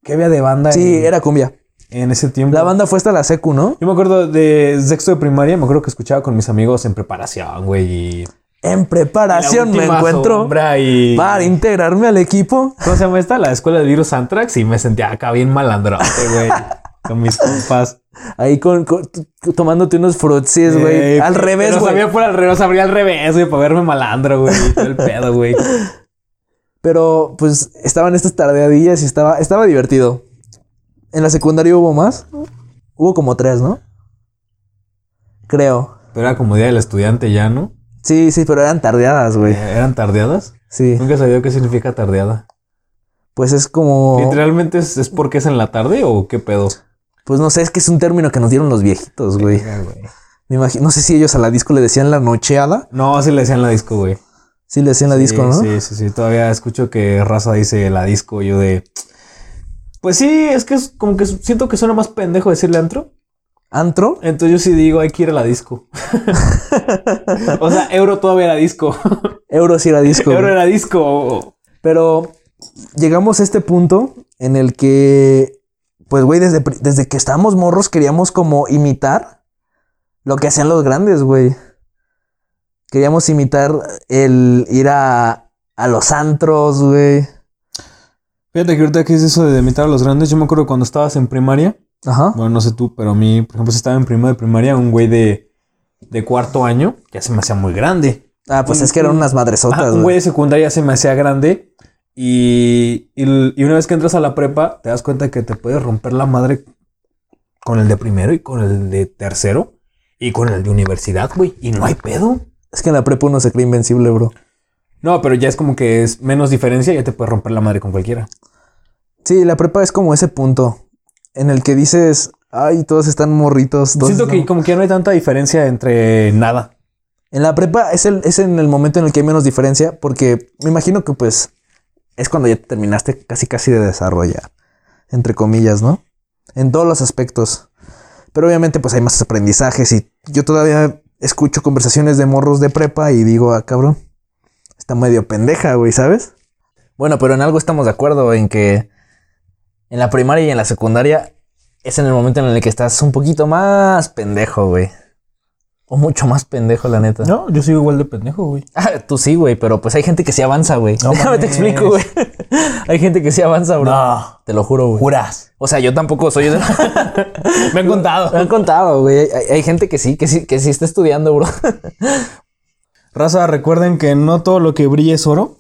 ¿Qué había de banda
Sí,
en,
era cumbia.
en ese tiempo?
La banda fue hasta la secu, ¿no?
Yo me acuerdo de sexto de primaria. Me acuerdo que escuchaba con mis amigos en preparación, güey. Y.
En preparación me encuentro
y.
para integrarme al equipo.
¿Cómo se llama esta? La escuela de virus Antrax. Y me sentía acá bien malandrote, güey. con mis compas.
Ahí con, con- tomándote unos frutsis, güey.
Eh,
al revés, güey.
sabía por al revés, abría al revés, güey, para verme malandro, güey. el pedo, güey.
Pero pues estaban estas tardeadillas y estaba, estaba divertido. En la secundaria hubo más. Hubo como tres, ¿no? Creo.
Pero era como día del estudiante ya, ¿no?
Sí, sí, pero eran tardeadas, güey.
Eh, ¿Eran tardeadas?
Sí.
Nunca sabía qué significa tardeada.
Pues es como.
¿Literalmente es, es porque es en la tarde o qué pedo?
Pues no sé, es que es un término que nos dieron los viejitos, güey. Me imagino, no sé si ellos a la disco le decían la nocheada.
No, sí le decían la disco, güey.
Sí le decían la disco, ¿no?
Sí, sí, sí. Todavía escucho que Raza dice la disco. Yo de. Pues sí, es que es como que siento que suena más pendejo decirle antro.
Antro.
Entonces yo sí digo, hay que ir a la disco. o sea, euro todavía era disco.
Euro sí era disco.
euro era disco.
Pero llegamos a este punto en el que, pues, güey, desde, desde que estábamos morros queríamos como imitar lo que hacían los grandes, güey. Queríamos imitar el ir a, a los antros, güey.
Fíjate que ahorita que es eso de imitar a los grandes, yo me acuerdo cuando estabas en primaria.
Ajá.
Bueno, no sé tú, pero a mí, por ejemplo, si estaba en primero de primaria, un güey de, de cuarto año, ya se me hacía muy grande.
Ah, pues
Un-
es que eran
un-
unas madresotas,
un güey de secundaria se me hacía grande. Y, y una vez que entras a la prepa, te das cuenta que te puedes romper la madre con el de primero y con el de tercero y con el de universidad, güey. Y no hay pedo.
Es que en la prepa uno se cree invencible, bro.
No, pero ya es como que es menos diferencia y ya te puedes romper la madre con cualquiera.
Sí, la prepa es como ese punto en el que dices, ay, todos están morritos. todos
Siento que
están-".
como que no hay tanta diferencia entre nada.
En la prepa es, el, es en el momento en el que hay menos diferencia, porque me imagino que pues es cuando ya terminaste casi casi de desarrollar, entre comillas, ¿no? En todos los aspectos. Pero obviamente pues hay más aprendizajes y yo todavía escucho conversaciones de morros de prepa y digo, ah, cabrón, está medio pendeja, güey, ¿sabes? Bueno, pero en algo estamos de acuerdo en que en la primaria y en la secundaria es en el momento en el que estás un poquito más pendejo, güey. O mucho más pendejo, la neta.
No, yo sigo igual de pendejo, güey.
Ah, tú sí, güey, pero pues hay gente que sí avanza, güey.
No
Déjame te explico, güey. hay gente que sí avanza, bro.
No.
Te lo juro, güey.
Juras.
O sea, yo tampoco soy de...
Me han contado.
Me han contado, güey. Hay, hay gente que sí, que sí, que sí está estudiando, bro.
Raza, recuerden que no todo lo que brilla es oro.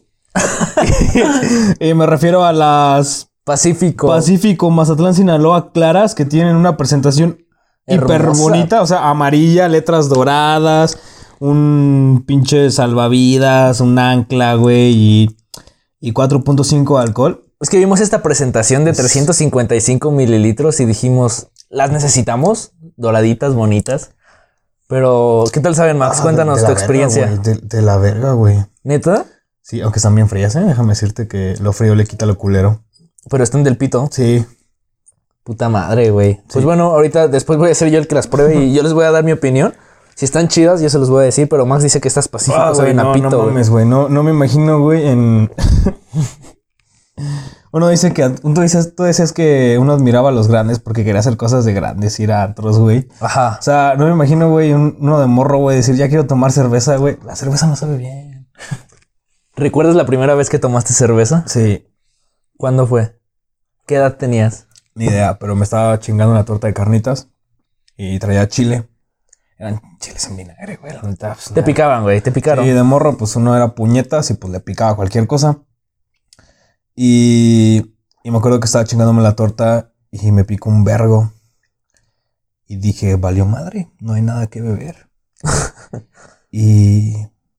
y me refiero a las
Pacífico.
Pacífico Mazatlán Sinaloa claras que tienen una presentación hiper bonita, o sea, amarilla, letras doradas, un pinche salvavidas, un ancla, güey, y, y 4.5 alcohol.
Es que vimos esta presentación de 355 mililitros y dijimos, las necesitamos, doraditas, bonitas. Pero, ¿qué tal saben, Max? Cuéntanos tu experiencia.
de, de la verga, güey.
¿Neta?
Sí, aunque están bien frías, ¿eh? Déjame decirte que lo frío le quita lo culero.
Pero están del pito.
Sí.
Puta madre, güey. Pues bueno, ahorita después voy a ser yo el que las pruebe y yo les voy a dar mi opinión. Si están chidas, yo se los voy a decir, pero Max dice que estas pacíficas
Ah,
saben a
no,
pito,
no
güey.
mames, güey. No, no me imagino, güey, en... Uno dice que... Tú dices, tú decías que uno admiraba a los grandes porque quería hacer cosas de grandes, ir a otros, güey.
Ajá.
O sea, no me imagino, güey, un- uno de morro, güey, decir, ya quiero tomar cerveza, güey. La cerveza no sabe bien.
¿Recuerdas la primera vez que tomaste cerveza?
Sí,
¿Cuándo fue? ¿Qué edad tenías?
ni idea, pero me estaba chingando una torta de carnitas y traía chile. Eran chiles en vinagre, güey, la neta. pues,
Te picaban, güey, te picaron.
Sí, de morro, pues uno era puñetas y pues le picaba cualquier cosa. Y, y me acuerdo que estaba chingándome la torta y me picó un vergo. Y dije, valió madre, no hay nada que beber. y,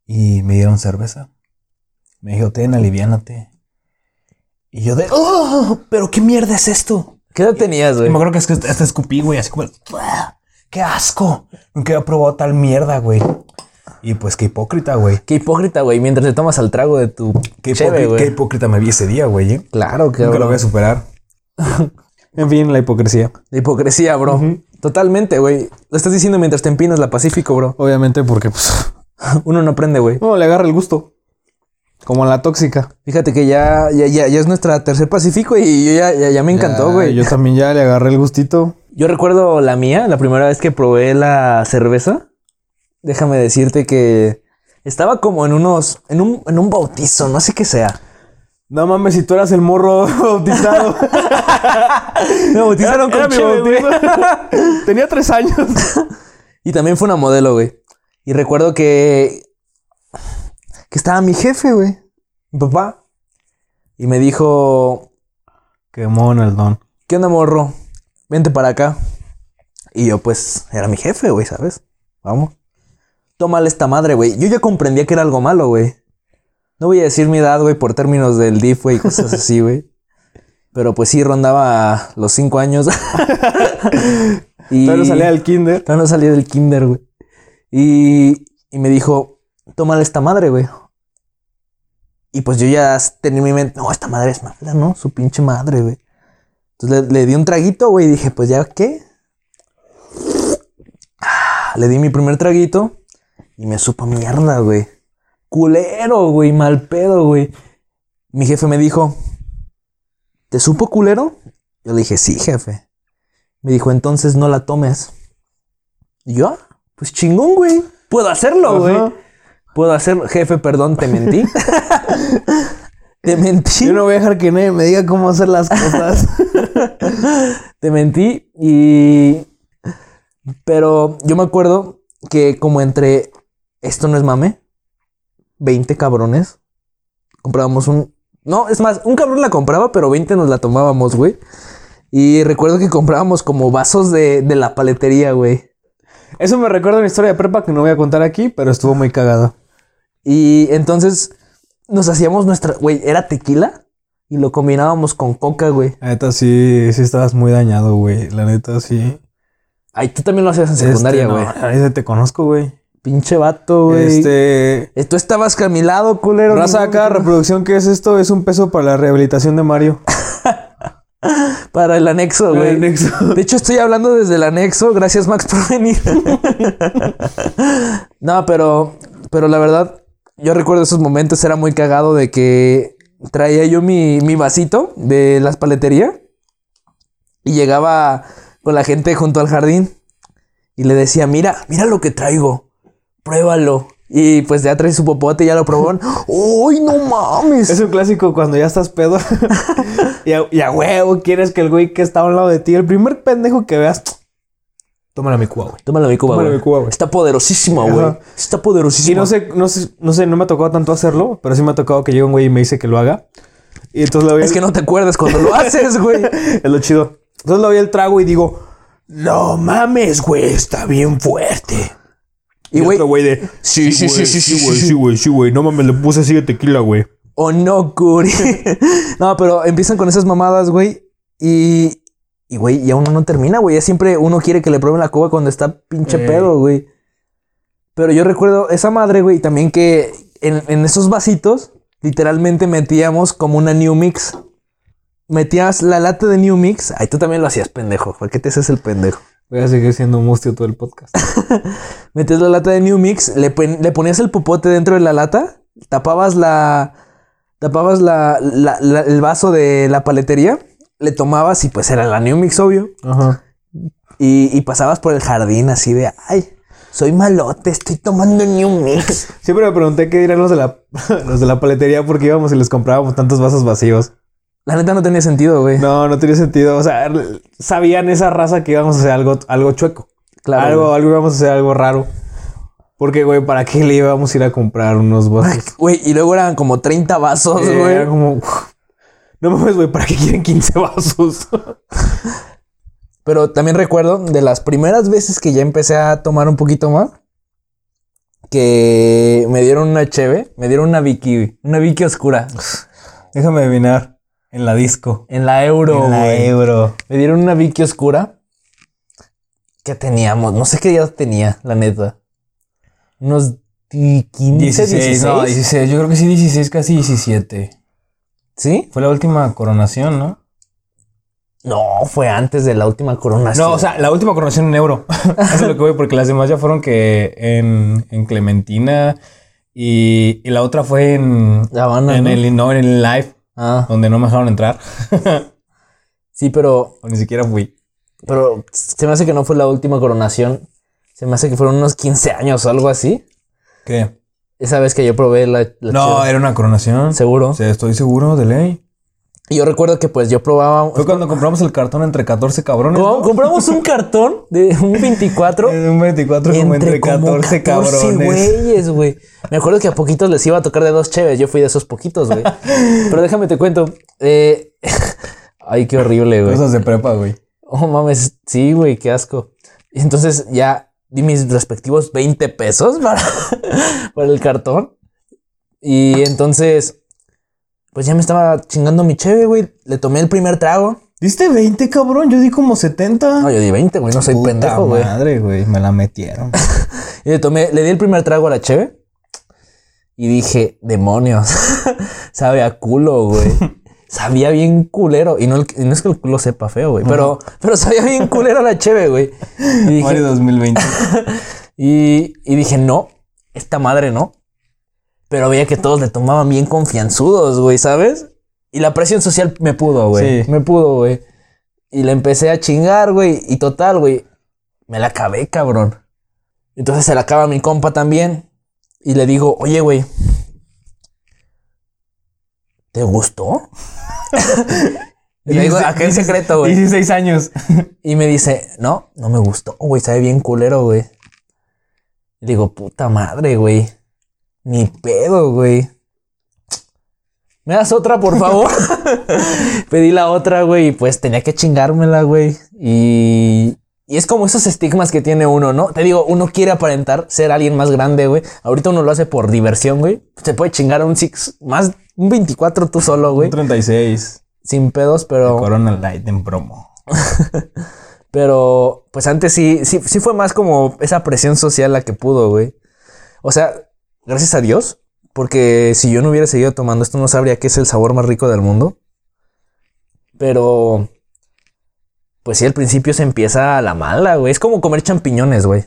y me dieron cerveza. Me dijo, ten, aliviánate. Y yo de, ¡oh! ¿Pero qué mierda es esto?
¿Qué edad tenías, güey?
me acuerdo que es que hasta escupí, güey, así como... qué asco. Nunca había probado tal mierda, güey. Y pues qué hipócrita, güey.
Qué hipócrita, güey, mientras te tomas al trago de tu
Qué,
güey.
qué hipócrita me vi ese día, güey. ¿eh?
Claro que
Nunca lo voy a superar. en fin, la hipocresía.
La hipocresía, bro. Totalmente, güey. Lo estás diciendo mientras te empinas la Pacífico, bro.
Obviamente porque, pues,
Uno no aprende, güey.
no, le agarra el gusto. Como la tóxica.
Fíjate que ya, ya, ya, ya es nuestra tercer Pacífico y yo ya, ya, ya me encantó, güey.
Yo
Yo...
también ya le agarré el gustito.
recuerdo la mía, la primera vez que probé la cerveza. Déjame decirte que estaba como en unos, en un, en un bautizo, no sé qué sea.
No mames, si tú eras el morro bautizado.
Me bautizaron
Era
con
bautizo. Tenía tres años.
Y también fue una modelo, güey. Y recuerdo que. Que estaba mi jefe, güey. Mi papá. Y me dijo:
Qué mono el don.
¿Qué onda, morro? Vente para acá. Y yo, pues, era mi jefe, güey, ¿sabes? Vamos. Tómale esta madre, güey. Yo ya comprendía que era algo malo, güey. No voy a decir mi edad, güey, por términos del DIF, güey, cosas así, güey. Pero pues sí, rondaba los cinco años. y
Todavía no salía del kinder.
Todavía no salía del kinder, güey. Y, y me dijo, tómale esta madre, güey. Y pues yo ya tenía en mi mente, no, esta madre es mala, ¿no? Su pinche madre, güey. Entonces le, di un traguito, güey, y dije, pues ya, ¿qué? Ah, Le di mi primer traguito y me supo mierda, güey. Culero, güey, mal pedo, güey. Mi jefe me dijo, ¿te supo culero? Yo le dije, sí, jefe. Me dijo, entonces no la tomes. Y yo, "Ah, pues chingón, güey. Puedo hacerlo, güey. Puedo hacer, jefe, perdón, te mentí. te mentí.
Yo no voy a dejar que nadie me diga cómo hacer las cosas.
Te mentí y... Pero yo me acuerdo que como entre... Esto no es mame. 20 cabrones. Comprábamos un... No, es más, un cabrón la compraba, pero 20 nos la tomábamos, güey. Y recuerdo que comprábamos como vasos de, de la paletería, güey.
Eso me recuerda una historia de prepa que no voy a contar aquí, pero estuvo muy cagada.
Y entonces nos hacíamos nuestra... Güey, era tequila y lo combinábamos con coca, güey.
La neta sí, sí estabas muy dañado, güey. La neta sí.
Ay, tú también lo hacías en secundaria,
Este,
güey.
no, ahorita te conozco, güey.
Pinche vato, güey.
Este.
Eh, Tú estabas a mi lado, culero.
Raza
No,
acá,
no, no.
reproducción, ¿qué es esto? Es un peso para la rehabilitación de Mario.
Para el anexo, güey.
El anexo.
De hecho, estoy hablando desde el anexo. Gracias, Max, por venir. no, pero, pero la verdad, yo recuerdo esos momentos. Era muy cagado de que traía yo mi, mi vasito de las paleterías y llegaba con la gente junto al jardín y le decía, mira, mira lo que traigo. Pruébalo. Y pues ya trae su popote y ya lo probaron. ¡Uy, no mames!
Es un clásico cuando ya estás pedo. y, a, y a huevo quieres que el güey que está a un lado de ti, el primer pendejo que veas, tómala mi cuba, güey.
Tómalo mi cuba,
Tómalo
güey.
mi cuba, güey.
Está poderosísima, güey. Está poderosísima.
Y no sé, no sé, no sé, no me ha tocado tanto hacerlo, pero sí me ha tocado que llegue un güey y me dice que lo haga. Y entonces le doy
Es
el-
que no te acuerdas cuando lo haces, güey.
es lo chido. Entonces le doy el trago y digo, no mames, güey, está bien fuerte.
Y, güey,
otro güey de,
sí, sí, sí, sí, sí,
güey,
sí.
sí, güey, sí, güey, no mames, le puse así de tequila, güey.
o no, Curi. no, pero empiezan con esas mamadas, güey. Y, y, güey, ya uno no termina, güey. Ya siempre uno quiere que le prueben la coba cuando está pinche pedo, güey. Pero yo recuerdo esa madre, güey, también que en, en esos vasitos, literalmente metíamos como una New Mix. Metías la lata de New Mix. Ay, tú también lo hacías, pendejo. ¿Por qué te haces el pendejo?
Voy a seguir siendo un mustio todo el podcast.
Metías la lata de New Mix, le, le ponías el popote dentro de la lata, tapabas la. Tapabas la, la- la- el vaso de la paletería, le tomabas y pues era la New Mix, obvio.
Ajá.
Y, y pasabas por el jardín así de, ay, soy malote, estoy tomando New Mix.
Siempre me pregunté qué dirán los de la, los de la paletería porque íbamos y les comprábamos tantos vasos vacíos.
La neta no tenía sentido, güey.
No, no tenía sentido. O sea, sabían esa raza que íbamos a hacer algo, algo chueco.
Claro,
algo,
güey.
algo íbamos a hacer algo raro. Porque, güey, ¿para qué le íbamos a ir a comprar unos vasos?
Güey, y luego eran como 30 vasos,
Eh,
güey.
era como... No mames, güey, ¿para qué quieren 15 vasos?
Pero también recuerdo de las primeras veces que ya empecé a tomar un poquito más, que me dieron una cheve, me dieron una Vicky, una Vicky oscura.
Déjame adivinar. En la disco.
En la euro,
en la euro.
Me dieron una Vicky oscura. ¿Qué teníamos? No sé qué edad tenía, la neta. Unos di- 15,
16,
16.
no, 16. Yo creo que sí, 16, casi 17.
¿Sí?
Fue la última coronación, ¿no?
No, fue antes de la última coronación.
No, o sea, la última coronación en euro. Eso es lo que voy, porque las demás ya fueron que en, en Clementina y, y la otra fue en,
La Habana,
en
¿no?
el no, en el live,
Ah,
donde no me dejaron entrar.
sí, pero,
o ni siquiera fui.
pero se me hace que no fue la última coronación. Se me hace que fueron unos 15 años o algo así.
¿Qué?
Esa vez que yo probé la, la
No, era una coronación.
seguro.
Sea, estoy seguro de ley.
Y yo recuerdo que pues yo probaba.
Fue cuando compramos el cartón entre 14 cabrones. ¿no?
compramos un cartón de un 24
Eh, Un 24 como entre 14, cabrones.
güeyes, güey. Me acuerdo que a poquitos les iba a tocar de dos cheves. Yo fui de esos poquitos, güey. Pero déjame te cuento. Eh, Ay, qué horrible, güey.
Cosas de prepa, güey.
Oh, mames. Sí, güey, qué asco. Y entonces ya mis respectivos 20 pesos para, para el cartón. Y entonces, pues ya me estaba chingando mi cheve, güey. Le tomé el primer trago.
¿Diste 20, cabrón? Yo di como 70.
No, yo di 20, güey. No soy
Puta
pendejo, güey.
madre, güey. Me la metieron.
Y le tomé, le di el primer trago a la cheve. Y dije, demonios. Sabe a culo, güey. Sabía bien culero. Y no, el- y no es que el culo sepa feo, güey. Pero, pero sabía bien culero la cheve, güey. Y dije,
Mario 2020.
y, y dije, no, esta madre no. Pero veía que todos le tomaban bien confianzudos, güey, ¿sabes? Y la presión social me pudo, güey.
Sí.
Me pudo, güey. Y le empecé a chingar, güey. Y total, güey. Me la acabé, cabrón. Entonces se la acaba mi compa también. Y le digo, oye, güey. ¿Te gustó? Y le digo, aquel secreto, güey.
16 años.
Y me dice, no, no me gustó, güey, sabe bien culero, güey. Y digo, puta madre, güey. Ni pedo, güey. ¿Me das otra, por favor? Pedí la otra, güey, y pues tenía que chingármela, güey. Y, y es como esos estigmas que tiene uno, ¿no? Te digo, uno quiere aparentar ser alguien más grande, güey. Ahorita uno lo hace por diversión, güey. Se puede chingar a un six, más un 24 tú solo, güey.
36.
Sin pedos, pero...
Corona Light en promo.
Pero, pues antes sí, sí, sí fue más como esa presión social la que pudo, güey. O sea, gracias a Dios, porque si yo no hubiera seguido tomando esto, no sabría qué es el sabor más rico del mundo. Pero, pues sí, al principio se empieza a la mala, güey. Es como comer champiñones, güey.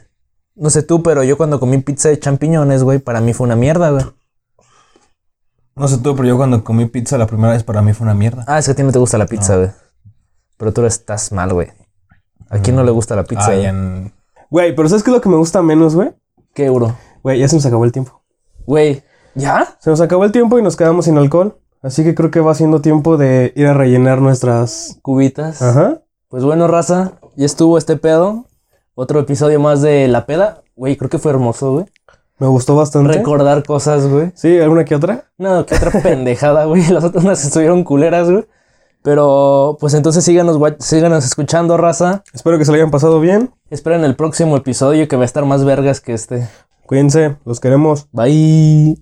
No sé tú, pero yo cuando comí pizza de champiñones, güey, para mí fue una mierda, güey.
No sé tú, pero yo cuando comí pizza la primera vez para mí fue una mierda.
Ah, es que a ti no te gusta la pizza, güey. Pero tú estás mal, güey. ¿A quién no le gusta la pizza?
Ay,
güey?
en-
Güey, pero ¿sabes qué es lo que me gusta menos, güey?
¿Qué euro?
Güey, ya se nos acabó el tiempo.
Güey, ¿ya?
Se nos acabó el tiempo y nos quedamos sin alcohol. Así que creo que va siendo tiempo de ir a rellenar nuestras.
Cubitas.
Ajá.
Pues bueno, raza, ya estuvo este pedo. Otro episodio más de La Peda. Güey, creo que fue hermoso, güey.
Me gustó bastante.
Recordar cosas, güey.
Sí, ¿alguna que otra?
No, que otra pendejada, güey. Las otras unas estuvieron culeras, güey. Pero, pues entonces síganos, síganos escuchando, raza.
Espero que se lo hayan pasado bien.
Esperen el próximo episodio que va a estar más vergas que este.
Cuídense, los queremos.
Bye.